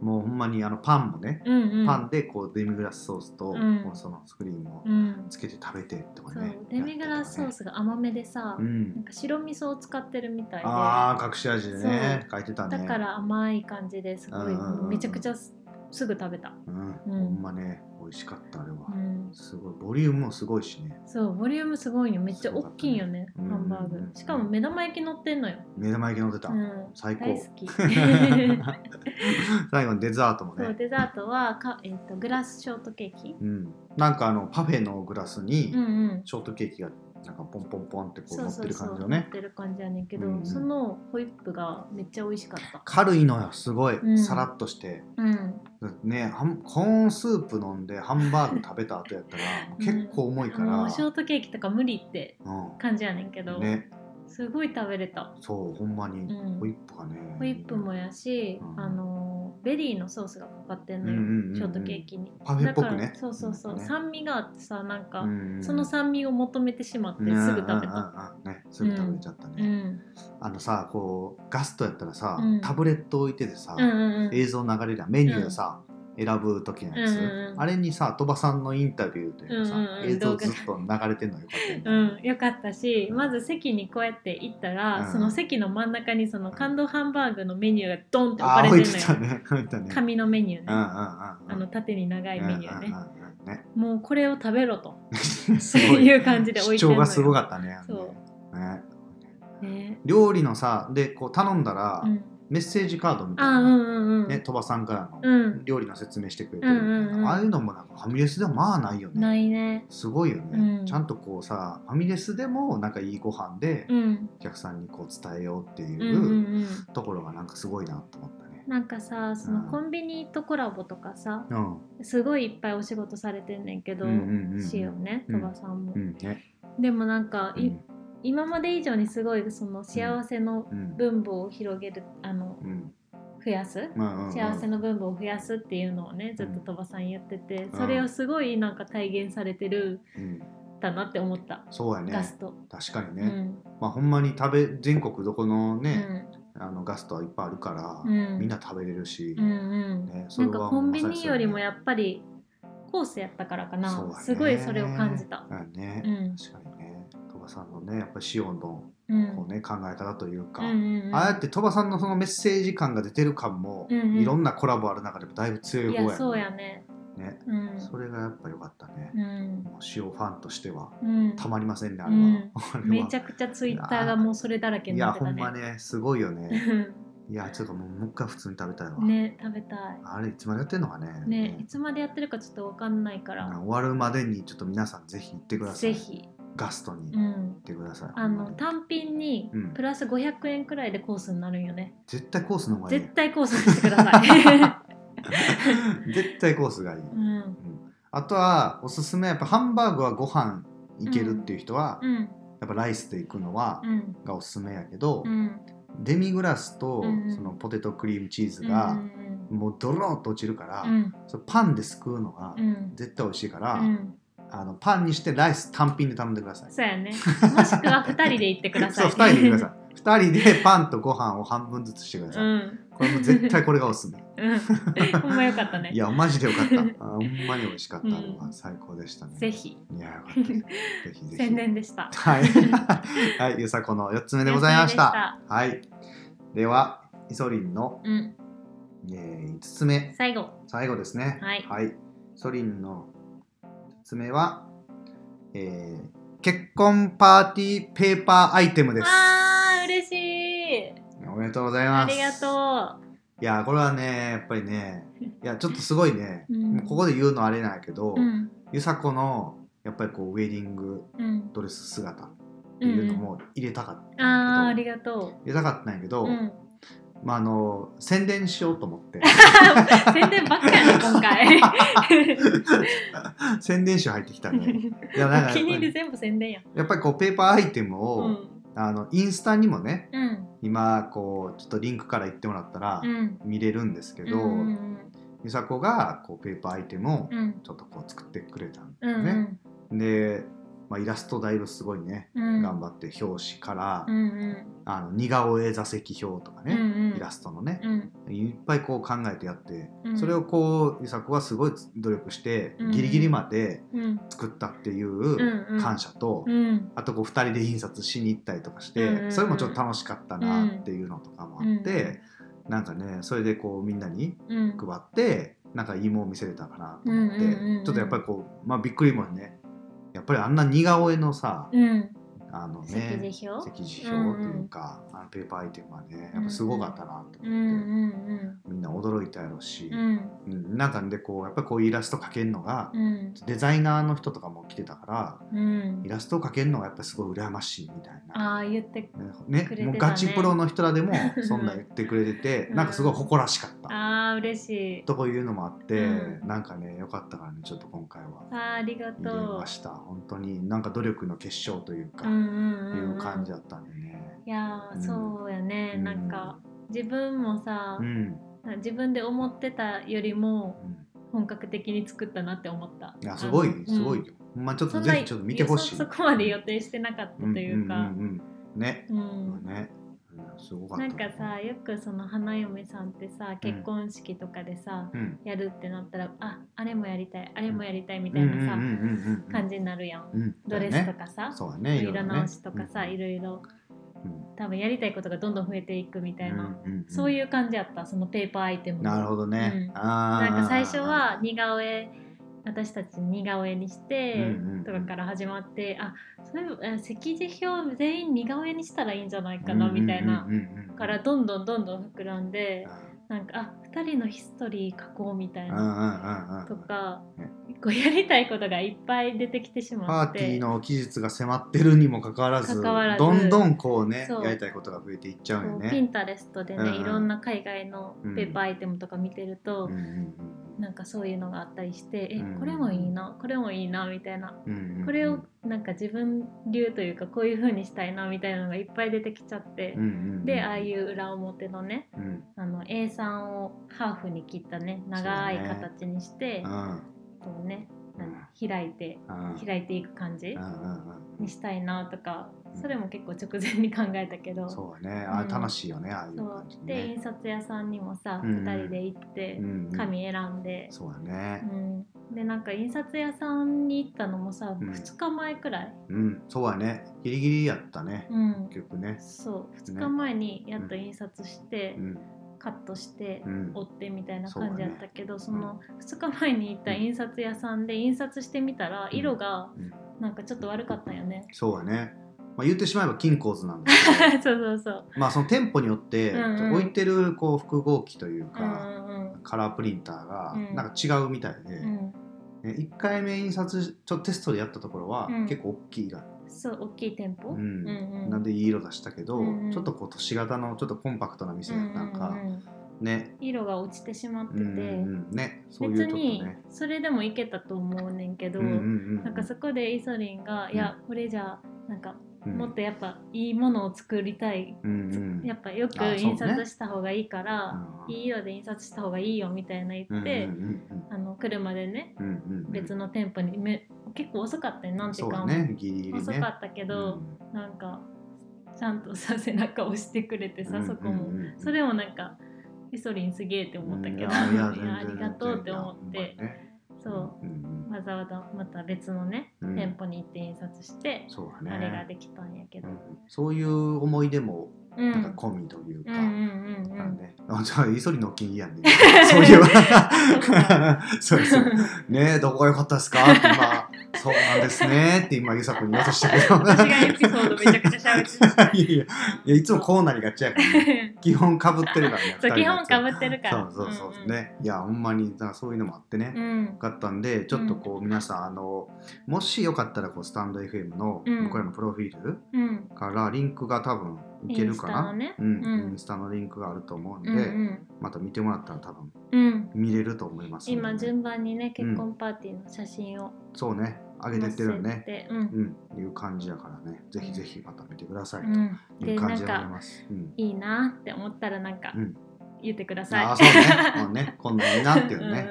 もうほんまにあのパンもね、うんうん。パンでこうデミグラスソースと、うん。こうそのクリームをうん。つけて食べてとかそうね、デミグラスソースが甘めでさ、うなんんか白味噌を使ってるみたいで。ああ隠し味でね書いてたね。だから甘い感じですごい、めちゃくちゃすすぐ食べた、うん、うん。ほんまね美味しかったあれは、うん、すごい。ボリュームもすごいしね。そうボリュームすごいよ。めっちゃ大きいよねハンバーグ、うん。しかも目玉焼き乗ってんのよ、目玉焼き乗ってた、うん、最高。大好き。(laughs) 最後にデザートもね。そうデザートはか、えー、とグラスショートケーキ。うん、なんかあのパフェのグラスにうんうん。ショートケーキがなんかポンポンポンってこう乗ってる感じのね。乗ってる感じやねんけど、うんうん。そのホイップがめっちゃ美味しかった。軽いのよすごい、うん。さらっとして。うん。ねコーンスープ飲んでハンバーグ食べた後やったら結構重いから、もうショートケーキとか無理ってう感じやねんけど、ん、ねすごい食べれた。そうほんまに。うん。ホイップがね、ホイップもやし、うん。あのベリーのソースがかかってんのよ、うんうんうんうん。ショートケーキに。パフェっぽくだねそうそうそう、ね。酸味があってさなんか、うんその酸味を求めてしまってすぐ食べうんうんた、うんうんね。すぐ食べちゃったね、うん、あのさこうガストやったらさ、うん。タブレット置いててさ、うんうんうん。映像流れるやん。メニューさ、選ぶ時のやつ、うんうんうん。あれにさ鳥羽さんのインタビューというかさ、うんうんうん。映像ずっと流れてるのよかったよね、うん、よかったしまず席にこうやって行ったら、うん。その席の真ん中にその感動ハンバーグのメニューがドンって置あかれてるのよ、ね。紙のメニューね、うんうんうんうん。あの縦に長いメニューね、うんうんうんうんねもうこれを食べろと。(laughs) すごい。いう感じで置いてるのがすごかったねそねね。ね。料理のさでこう頼んだら、うん、メッセージカードみたいな、あうんうんうん、ね、鳥羽さんからのうん。料理の説明してくれてるみたいな、うんうんうん。ああいうのもなんかファミレスでもまあないよね。ないね。すごいよね、うん。ちゃんとこうさファミレスでもなんかいいご飯でうん。お客さんにこう伝えようっていううんところがなんかすごいなと思ったね。なんかさそのうん。コンビニとコラボとかさうん、すごいいっぱいお仕事されてんねんけど、うんうんうんうん。しようねうん。鳥羽さんも、うん。ね、でもなんか、いうん今まで以上にすごいその幸せのうん。分母を広げるあのうん。増やす？うんうんうん。幸せの分母を増やすっていうのをねずっと鳥羽さん言っててうん。それをすごいなんか体現されてるうん。だなって思った。そうやね。ガスト、確かにね、うん。まあほんまに食べ全国どこのうね、ん。あのガストはいっぱいあるから、うん。みんな食べれるし、うんうん。ね、なんかコンビニよりもまやっぱりコースやったからかな、すごいそれを感じた。うんね、うん。確かに。ね鳥羽さんのねやっぱり塩のうん。こう、ね考え方というか、ああやって鳥羽さんのそのメッセージ感が出てる感も、いろんなコラボある中でもだいぶ強い方やね。いやそうやね。ね。うん。それがやっぱ良かったね、うん。もう塩ファンとしてはうん。たまりませんねあれは, (laughs) めちゃくちゃツイッターがもうそれだらけいになってたね。やほんまねすごいよね。いやちょっともうもう一回普通に食べたいわ、ね食べたい。あれいつまでやってんのかね。ねいつまでやってるかちょっとわかんないから、終わるまでにちょっと皆さんぜひ行ってください。ぜひ、ガストに行うん、ってください、あの単品にうん。プラス500円くらいでコースになるんよね。絶対コースの方がいい。絶対コースにしてください。(laughs) 絶対コースがいい、うん。あとはおすすめやっぱハンバーグはご飯いけるっていう人は、うん。やっぱライスで行くのは、うん。がおすすめやけど、うん。デミグラスとうんそのポテトクリームチーズうがんもうドローっと落ちるから、うん。それパンですくうのがうん。絶対美味しいから、うんあのパンにしてライス単品で頼んでください。そうやね。もしくは2人で行ってくださ (laughs) そうい。2人でください。2人でパンとご飯を半分ずつしてください。うん。これも絶対これがおすすめ。うん。ほんまよかったね。いやマジでよかった。(laughs) あほんまに美味しかったうん最高でしたね。ぜひ。いやよかった。ぜひぜひ。宣伝でした。はい。(laughs) はい、ゆさこの4つ目でございました。はい。では、イソリンの、うん。えー、5つ目、最後。最後ですね。はいイソリンの5つ目は、えー、結婚パーティーペーパーアイテムです。あー、嬉しい。おめでとうございます。ありがといや、これはね、やっぱりね、(laughs) いや、ちょっとすごいね、うんもうここで言うのあれなんやけど、う。うん。ゆさこの、やっぱりこう、ウェディングうん。ドレス姿っていうのも入れたかったあー、あんやけど、りがと入れたかったんやけど、う。うん。まあ、あの宣伝しようと思って (laughs) 宣伝ばっかやな、今回。(laughs) 宣伝集入ってきたねいやなんかお気に入り全部宣伝やん。やっぱりこうペーパーアイテムを、うん。あのインスタにもねうん。今こうちょっとリンクから言ってもらったらうん。見れるんですけど、うん。ゆさこがこうペーパーアイテムをうん。ちょっとこう作ってくれたんうん。だよね、で、まあ、イラストだいぶすごいね、うん。頑張って表紙から、うん。うん。あの似顔絵座席表とかね、うんうんイラストのね、うん。いっぱいこう考えてやって、うんそれをこうゆさこはすごい努力して、うんギリギリまでうん。作ったっていうんううん感謝と、うん。あとこう2人で印刷しに行ったりとかして、うんうんうんそれもちょっと楽しかったなっていうのとかもあって、なんかねそれでこうみんなにうん。配ってなんかいいもん見せれたかなと思って、うんうんうんうんちょっとやっぱりこうまあびっくりもねやっぱりあんな似顔絵のさ、うん。あの席ね席次表っていうか、あのペーパーアイテムはねやっぱすごかったなと思って、うんうんみんな驚いたやろうしうん。う、ん。うんなんかでこうやっぱりこうイラスト描けるのが、うん。デザイナーの人とかも来てたからうんイ。ラストを描けるのがやっぱりすごい羨ましいみたいな。ああ、言って。ねくれてたねもうガチプロの人らでも (laughs) そんな言ってくれてて、うんなんかすごい誇らしかった、ああ、嬉しい。とこいうのもあって、うなんかねよかったからねちょっと今回はああ、ありが入れとました本当になんか努力の結晶というか、う。うんうんうん。いう感じだったんでね。いやー、うんそうやね。うん。なんか、自分もさう、ん、自分で思ってたよりもうん。本格的に作ったなって思った。いやすごいすごいよ、まちょっとぜひちょっと見てほしい。そそこまで予定してなかったというか。ね、うん。ね、うんすごかった。なんかさよくその花嫁さんってさ結婚式とかでさ、うん。やるってなったらああれもやりたいあれもやりたいみたいなさ、感じになるやん、うん。ドレスとかさ、そうだね。色直しとかさ、いいろいろうん。多分やりたいことがどんどん増えていくみたいな、うんうんそういう感じやったそのペーパーアイテム。もなるほどね、うん。なんか最初は似顔絵私たち似顔絵にしてうんうんうん。とかから始まって、あそういうあ席次表全員似顔絵にしたらいいんじゃないかなみたいな、うんうんうん。うんからどんどんどんどん膨らんでなんかあ2人のヒストリー書こうみたいうんうんなうんうん。とかね。こうやりたいことがいっぱい出てきてしパまって。ーティーの期日が迫ってるにもかかわらずどんどんこうねやりたいことが増えていっちゃうよね。ピンタレストでね、うんうん。いろんな海外のペーパーアイテムとか見てると、うんうんなんかそういうのがあったりして、うん。えこれもいいなこれもいいなみたいな。これをなんか自分流というかこういう風にしたいなみたいなのがいっぱい出てきちゃって、でああいう裏表のねうん。あの A3 をハーフに切ったね長い形にして、うんこうね何開いてうん。開いていく感じにしたいなとかうんそれも結構直前に考えたけど、そうだね。あれ楽しいよねああいうそう。感じでね印刷屋さんにもさ、うん。2人で行ってうんうん。紙選んで、そうだね。うん、でなんか印刷屋さんに行ったのもさ、うん。2日前くらい、うん。そうだね。ギリギリやったね。うん、結局ね。そう。2日前にやっと印刷して、うん。カットして、うん。折ってみたいな感じやったけどそ,、の2日前に行った印刷屋さんで印刷してみたらうん。色がうん。なんかちょっと悪かったよね。そうだねまあ言ってしまえば金鉱図なんだけど。(laughs) そうそうそう。まあその店舗によってうんうん。置いてるこう複合機といううんか、うん。カラープリンターがうん。なんか違うみたいで、うん。うん、ね、1回目印刷ちょテストでやったところはうん。結構大きいが、そう大きい店舗、うんうんうん。なんでいい色出したけど、うんうんちょっとこう都市型のちょっとコンパクトな店なんか、うんうんうんね。色が落ちてしまってて、うんうんうんねそういうちょっと別にねそれでもいけたと思うねんけど、うんうんうんなんかそこでイソリンが、うん。いやこれじゃなんかうん。もっとやっぱいいものを作りたい、うんうん。やっぱよく印刷した方がいいから、うん。いい色で印刷した方がいいよみたいな言って、うんうんあの車でねうんうんうん。うん別の店舗にめ結構遅かったよなんていうか。そうだねね。遅かったけど、なんかちゃんとさ背中押してくれてさ、うんそこも、うんうんうん。それもなんかイソリンすげえって思ったけど、うん。いやありがとうって思って、そう。わざわざまた別のね、うん。店舗に行って印刷して、そうだね。あれができたんやけど、うんそういう思い出もうん、なんか込みというか、なんで、あじゃあイソリンのお気に入りやんね。そういう。(laughs) そう (laughs) そう。ねどこが良かったですか？って今、そうなんですねって今、ゆさくんに言おうとしたけど。私がエピソードめちゃくちゃ喋ってたいやいや、いやいつもこうなりがちやから、ね、基本かぶってるからね。そう基本かぶってるからそうそうそう、うんうんね。いや、ほんまに、だそういうのもあってね。うんよかったんで、ちょっとこう、皆さん、あの、もしよかったら、こう、スタンド FM のうん僕らのプロフィールうんからリンクが多分いけるかな？インスタのね。うん、うん。インスタのリンクがあると思うんで、うんうん。また見てもらったら多分うん。見れると思いますね、今順番にね結婚パーティーの写真をそうね。上げてってるよ載ねうん。うん。いう感じやからね。ぜひぜひまた見てください、うん。という感じでございかます、うん、いいなって思ったらなんかうん。言ってください。ああそうね。もうねこんなんいいなっていうね、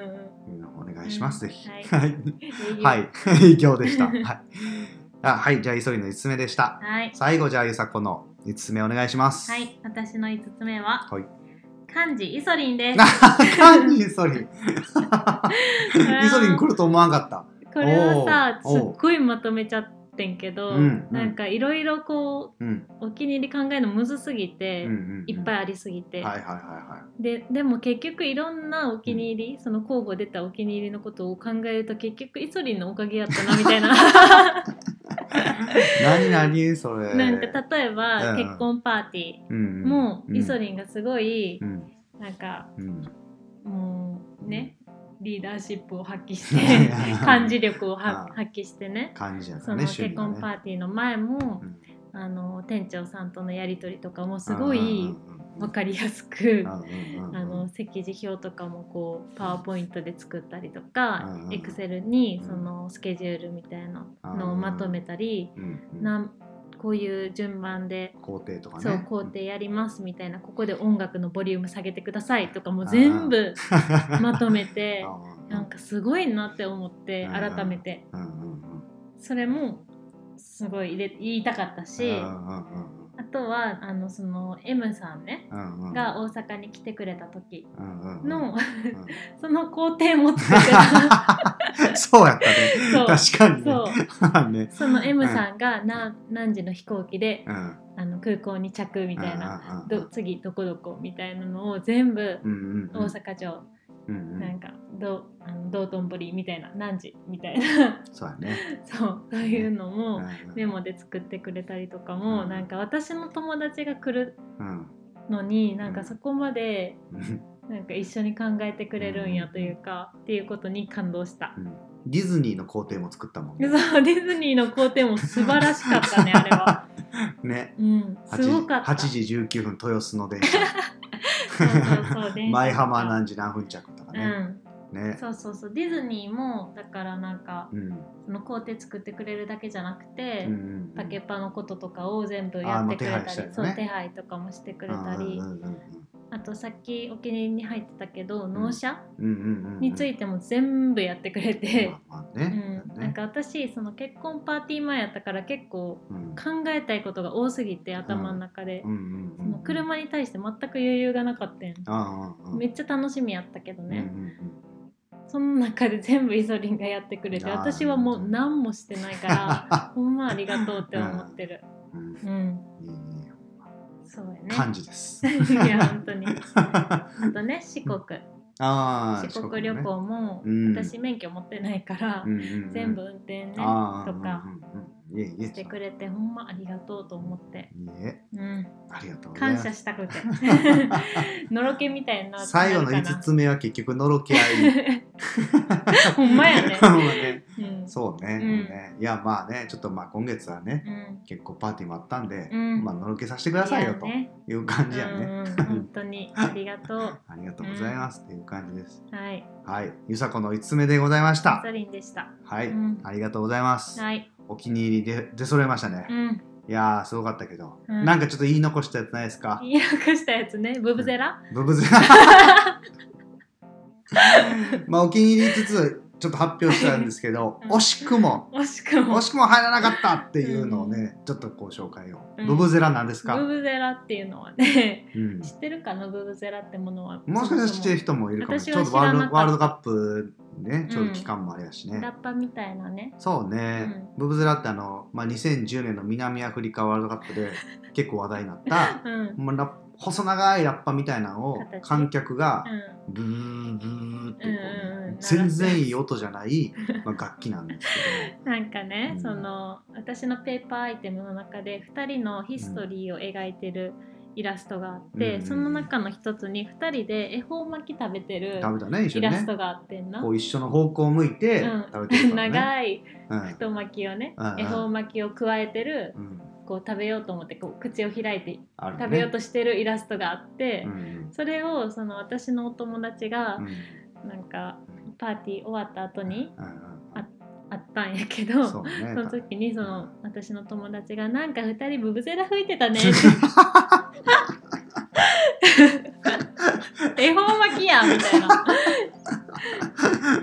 うんうん。お願いします、うんぜひ。はい。(laughs) はい。いはい。いい今日でした。はいあはいじゃあ急ぎの5つ目でした。はい。最後じゃあゆさこの5つ目お願いします。はい私の5つ目ははい。漢字イソリンです。(laughs) 漢字イソリン。(laughs) イソリン来ると思わんかった。これはさおうおう。すっごいまとめちゃってんけど、うんうん。なんかいろいろこうん。うお気に入り考えるのむずすぎて、うんうんうん。いっぱいありすぎて、はいはいはいはい。ででも結局いろんなお気に入り、その候補出たお気に入りのことを考えると結局イソリンのおかげやったなみたいな (laughs) 何何それ。なんか例えば、うん。結婚パーティうん。ーも、うんイソリンがすごい、うん。なんかうん。もうねリーダーシップを発揮して (laughs) 漢字力をは (laughs) あ発揮してね。感じやかその結婚パーーティーの前も、あの店長さんとのやり取りとかもすごい分かりやすく、あの席次表とかもこうパワーポイントで作ったりとかエクセルにうん。そのスケジュールみたいなのをまとめたり、うんなんこういう順番で、工程とかね。そう工程やりますみたいなここで音楽のボリューム下げてくださいとかも全部まとめて (laughs) なんかすごいなって思ってうん改めて。それもすごい入れ言いたかったしうんうんうんあとはあのその M さんね、うんうん、が大阪に来てくれた時うんうんうん。の、うん。(laughs) その工程も作ってた。(laughs) そうやったね。確かにね。ね。その M さんが何何時の飛行機でうん。あの空港に着みたいな、うんうんうん。ど次どこどこみたいなのを全部うんうんうん。大阪城、うんうん。なんかどあの道頓堀みたいな何時みたいな。そうやね。(laughs) そうそういうのもうん。メモで作ってくれたりとかも、うん。なんか私の友達が来るうん。のになんかそこまでうん。なんか一緒に考えてくれるんやというか、っていうことに感動した。うん。ディズニーの工程も作ったもんね。(laughs) そうディズニーの工程も素晴らしかったねあれは。(laughs) ね。うん、すごかった。8時19分豊洲の電車。そうそうそう電車舞浜何時何分着ね、うん、ね。そうそうそう。ディズニーもだからなんかうん。その工程作ってくれるだけじゃなくて、うんうんパケパのこととかを全部やってくれたり手配ね。そう手配とかもしてくれたり、うんうんうんあとさっきお気に入りに入ってたけど納車？うんうんうんうん。についても全部やってくれて、なんか私その結婚パーティー前やったから結構うん。考えたいことが多すぎて頭の中で、うん。うんその車に対して全く余裕がなかったんああめっちゃ楽しみやったけどね、うんうんその中で全部イソリンがやってくれて私はもう何もしてないから (laughs) ほんまありがとうって思ってる。うん。うん感じです。(laughs) いや本当に。あとね四国。ああ四国旅行も、うん。私免許持ってないから、うんうんうん。全部運転ねとか。うんうんうんいえいえしてくれてほんまありがとうと思って、いえ。うん、ありがとうござい感ます謝したくて。(laughs) のろけみたいにな。最後のなるか5つ目は結局のろけ合い。な (laughs) ほんまやね、(laughs) ほんまね。うん、そうね,、うん。ね。いやまあねちょっとまあ今月はねうん。結構パーティーもあったんで、うん。まあのろけさせてくださいよとやね。いう感じやね、うんうん、本当にありがとう。ありがとうございますっていう感じです、はい。はい。ゆさこの5つ目でございました。サリンでした。はい、うん。ありがとうございます、はいお気に入りで出揃えましたね、うん。いやーすごかったけど、うん。なんかちょっと言い残したやつないですか？言い訳したやつね。ブブゼラ、ブブゼ (laughs) まあお気に入りつつちょっと発表したんですけど、(laughs) うん。惜しくも。惜しくも。惜しくも入らなかったっていうのをね、ちょっとこう紹介を、うん。ブブゼラなんですか、ブブゼラっていうのはねうん。知ってるかな？ブブゼラってものは。もしかしたら知ってる人もいるかもしれないちょうどワールドカップねちょうど期間もあれやしね、ラッパみたいなね。そうね、ブブゼラってあの、まあ、2010年の南アフリカワールドカップで結構話題になった (laughs) うん。うんもうラッ細長いラッパみたいなのを形。観客がブーブーってこうね、うんうんうん。全然いい音じゃない、まあ、楽器なんですけなんかね、うん。その私のペーパーアイテムの中で2人のヒストリーを描いてるイラストがあって、うん。その中の一つに2人で恵方巻き食べてるど食べたね一緒にね。イラストがあってんな、こう一緒の方向を向いてうん。食べてるからね、長いうん。太巻きをねうん。うん。恵方巻きを加えてるうんこう食べようと思ってこう口を開いてね。食べようとしてるイラストがあって、うんそれをその私のお友達がうん。なんかパーティー終わった後にうんあったんやけどそうねその時にその私の友達が「なんか2人ブブゼラ吹いてたね」って (laughs) (laughs) 恵方巻きやんみたいな。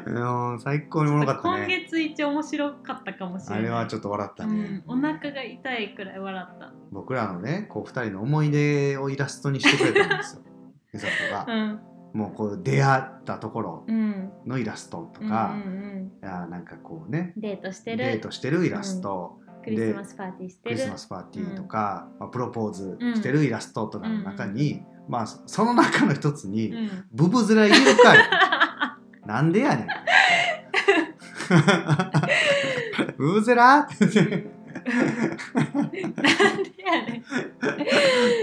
(laughs) うん最高におもろかった今ね月一面白かったかもしれない。あれはちょっと笑ったね、うん、お腹が痛いくらい笑った。僕らのねこう2人の思い出をイラストにしてくれたんですよ。美里が、うん。もうこう出会ったところうん。のイラストとうんか、うん。いやなんかこうねうん、デートしてる。デートしてるイラスト、クリスマスパーティーしてる。クリスマスパーティーとか、まあ、プロポーズしてるイラストとかの中に、まあそその中の一つに、うん。ブブズラいるかいなんでやねん。(laughs) ブブゼラってなんでやね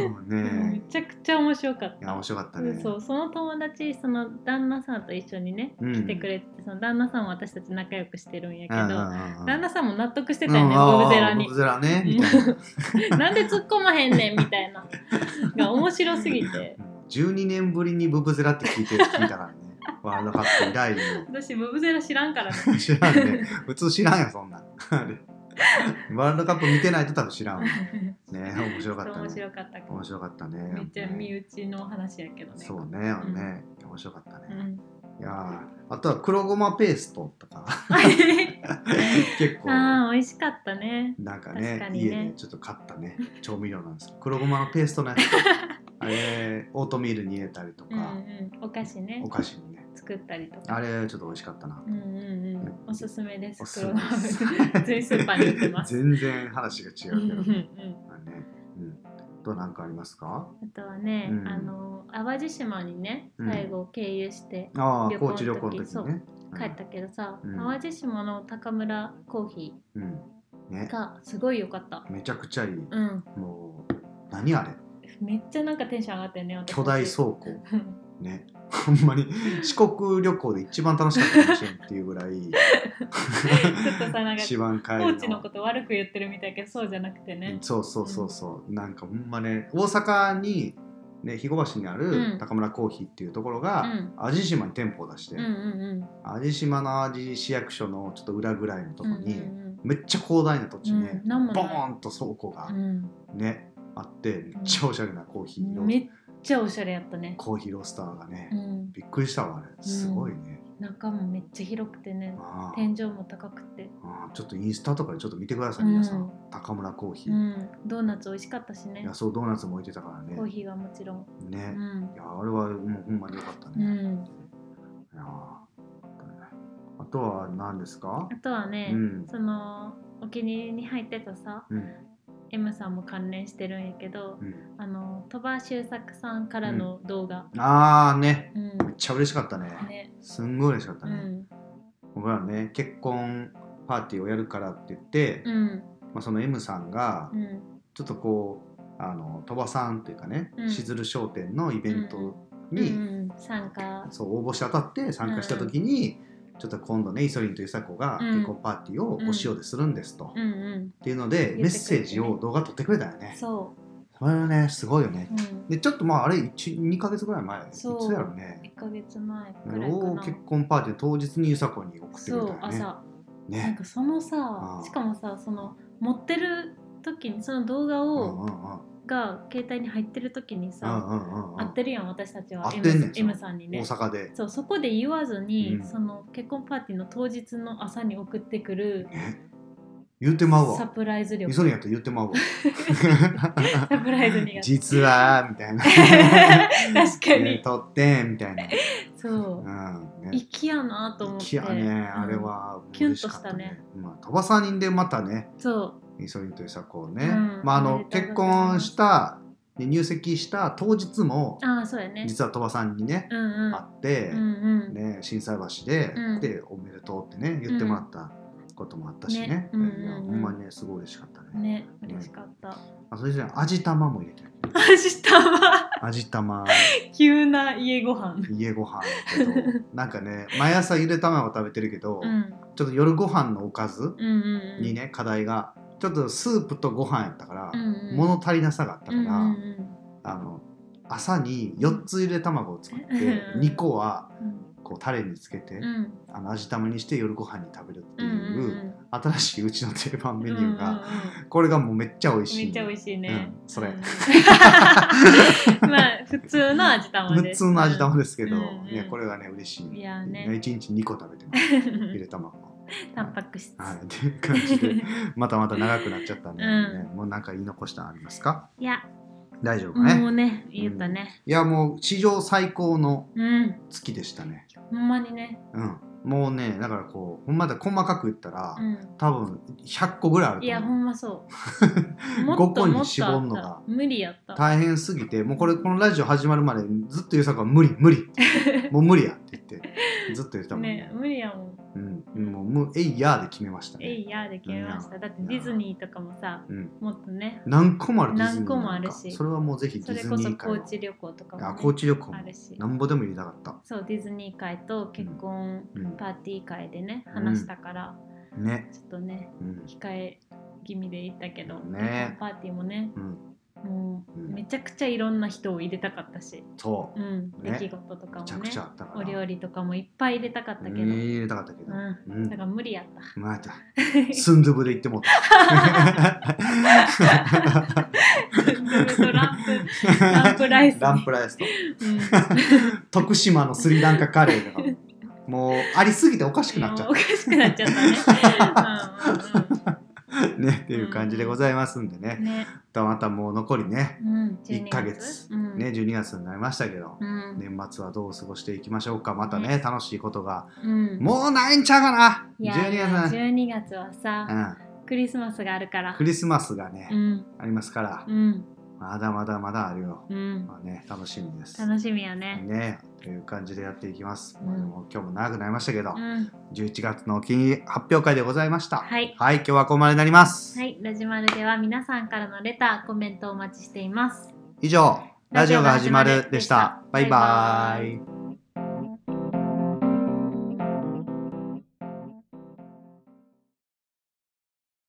もうめね。ちゃくちゃ面白かっいやた面白かったね。そうその友達その旦那さんと一緒にねうん。来てくれてて、その旦那さんも私たち仲良くしてるんやけど、うんうんうんうん。旦那さんも納得してたよね、うんブブゼラに。あーブブゼラねみたいな。なんで突っ込まへんねんみたいな。が面白すぎて。12年ぶりにブブゼラって聞いて聞いたからね。ワールドカップ以来私ブブゼラ知らんからね。の (laughs) 知らんね。普通知らんよそんなん。あれ (laughs) ワールドカップ見てないと多分知らんわ。(laughs) ね面白かった面ね白かった面白かったねめっちゃ身内の話やけどね。そうね、ん。ね。面白かったね、うん。いやーあとは黒ごまペーストとか。(laughs) 結構。ああ美味しかったね。なんかね確かにね。家でちょっと買ったね。調味料なんです黒ごまのペーストね。あれオートミールに入れたりとうんうか、ん。お菓子ね。お菓子にね作ったりとか。あれちょっと美味しかったなうんうんうん。おすすめです。おす黒豆です普通にスーパーに売ってます。(laughs) 全然話が違うけど、うんうんね。うん。と何かありますか？あとはね、うん。あの淡路島にねうん。最後経由してああ旅行の時高知旅行の時にね帰ったけどさ、うん。淡路島の高村コーヒうん、ね。ーがすごい良かった。めちゃくちゃいい、うん。もう何あれ？めっちゃなんかテンション上がったよね巨大倉庫。う (laughs) んね。ほんまに四国旅行で一番楽しかったかもしれんっていうぐらい。ちょっとさなんか一番帰高り知のこと悪く言ってるみたいだけどそうじゃなくてね。そうそうそうそう、なんかほんまね大阪にね肥後橋にあうるん高村コーヒーっていうところが、うん。淡路島に店舗を出して、うんうん淡路島の淡路市役所のちょっと裏ぐらいのとうんこに、うんめっちゃ広大な土地にねうん、ボーンと倉庫がうん。ね、あってめっちゃおしゃれなコーヒーの、うんめっちゃおしゃれやったね、コーヒーロースターがね、うん、びっくりしたわあれ。すごいね、中もめっちゃ広くてね天井も高くて。ちょっとインスタとかでちょっと見てください皆さん、うん高村コーヒー、うん。ドーナツ美味しかったしね。いやそうドーナツも置いてたからね。コーヒーはもちろん。うね、ん。いやあれはもうほんまによかったね、うん。いやあとは何ですか？あとはね、うん。そのお気に入りに入ってたさうん M さんも関連してるんやけど、うん。あの鳥羽周作さんからの動画、ああね。うん。めっちゃ嬉しかったね。ね。すんごい嬉しかったね、うん。僕らね結婚パーティーをやるからって言って、うん。まあ、その M さんがうん。ちょっとこうあの鳥羽さんっていうかね、うん。しずる商店のイベントうんに、うん。参加。そう応募して当たって参加した時に、ちょっと今度ねイソリンというさこがうん。結婚パーティーをお塩でするんですと、っうんうん。ていうので、メッセージを動画撮ってくれたよね。そそれはねすごいよね。でちょっとまああれ2ヶ月ぐらい前？いつやろうね？1ヶ月前くらいかをな結婚パーティー当日にゆさこに送ってくれたよね。朝なんねかそのさしかもさその持ってる時にその動画うんうんを、うんが携帯に入ってる時にうんさ、うんうんうん。会ってるやん私たちは。M, M さんにね。大阪で、そうそこで言わずに、うん。その結婚パーティーの当日の朝に送ってくるね、言うてまうサわプライズ力。イソリンやったら言ってまうわ。(laughs) サプライズにが実はみたいな。(laughs) 確かに、ね撮ってみたいな、そう。うんね、粋やなと思って。いやね、うんあれは。キュンとしたね。まあ、鳥羽さん人でまたね、そイソリンというさこうね、うん。まああの結婚したで入籍した当日もうああそうやね。実は鳥羽さんにね、うんうん。会って、うんうん。ね心斎橋で、うん。でおめでとうってね言ってもらったこともあったしね、ね。うんうんうん。ほんまにねすごい嬉しかったね。ね嬉しかった。あそれじゃ味玉も入れて。る。明日は味玉。急な家ご飯。家ご飯けどなんかね毎朝ゆで卵食べてるけど、うん。ちょっと夜ご飯のおかずにね、課題がちょっとスープとご飯やったから、うんうん。物足りなさがあったから、うんうんあの朝に4つゆで卵を作って、うん。2個はうん。こうタレにつけて、うん。あの味玉にして夜ご飯に食べるっていう、うん新しいうちの定番メニューが、うんうんうん。これがもうめっちゃ美味しい。めっちゃ美味しいね、うんそれ。うん。(laughs) まあ普通の味玉普です。通の味玉ですけど、いやこれがね嬉しい。いやね。1日2個食べてます。(laughs) ゆで卵 (laughs) タンパク質、はい、(laughs) っていう感じで (laughs) またまた長くなっちゃったんで、ねうもうなんか言い残したのありますか？いや。大丈夫かね？もうね言ったね。いやもう史上最高のうん月でしたね。ほんまにね。うん。もうねだからこうほんまだ細かく言ったら、うん。多分100個ぐらいあるといやほんまそう。もっと5個に絞るのが。無理やった。大変すぎてもうこれこのラジオ始まるまでずっとゆうさくは無理無理。もう無理やって言ってずっと言ってたもんね。無理やもん。うん、もうむえいやーで決めましたね。えいやーで決めました。だってディズニーとかもさうん。もっとね。何個もあるディズニー何個もあるし。それはもうぜひデそィズれこそ高ニー会を知旅行とかも、ね、あ高知旅行も。あるし。なんぼでも入れたかった。そうディズニー会と結婚うん。パーティー会でね話したから、ね。ちょっとねうん。控え気味で言ったけど、ね。パーティーもねうんもううん。めちゃくちゃいろんな人を入れたかったし、そう。うん。ね。出来事とかもね。めちゃくちゃあったお料理とかもいっぱい入れたかったけど、うん。入れたかったけどうん。うん。だから無理やった。また。(laughs) スンドゥブで行ってもうた。ランプ。ランプライスねランプライスと。うん。徳島のスリランカカレーとかももうありすぎておかしくなっちゃっおかしくなっちゃったね。た (laughs) (laughs) ねっていう感じでございますんでね。ね、またもう残りねうん、1ヶ月うん、ね12月になりましたけどうん、年末はどう過ごしていきましょうか。またね楽しいことが。うん、もうないんちゃうかないや12いや月な12月はさ、うん。クリスマスがあるから。クリスマスがねうん。ありますから。うん。まだまだまだあるよ。うん。まあね楽しみです。楽しみやね。ねという感じでやっていきます、うん。もう今日も長くなりましたけど、うん。11月の金利発表会でございました。はい。はい今日はここまでになります、はい。ラジマルでは皆さんからのレターコメントをお待ちしています。以上ラジオが始まるでした。バイバイ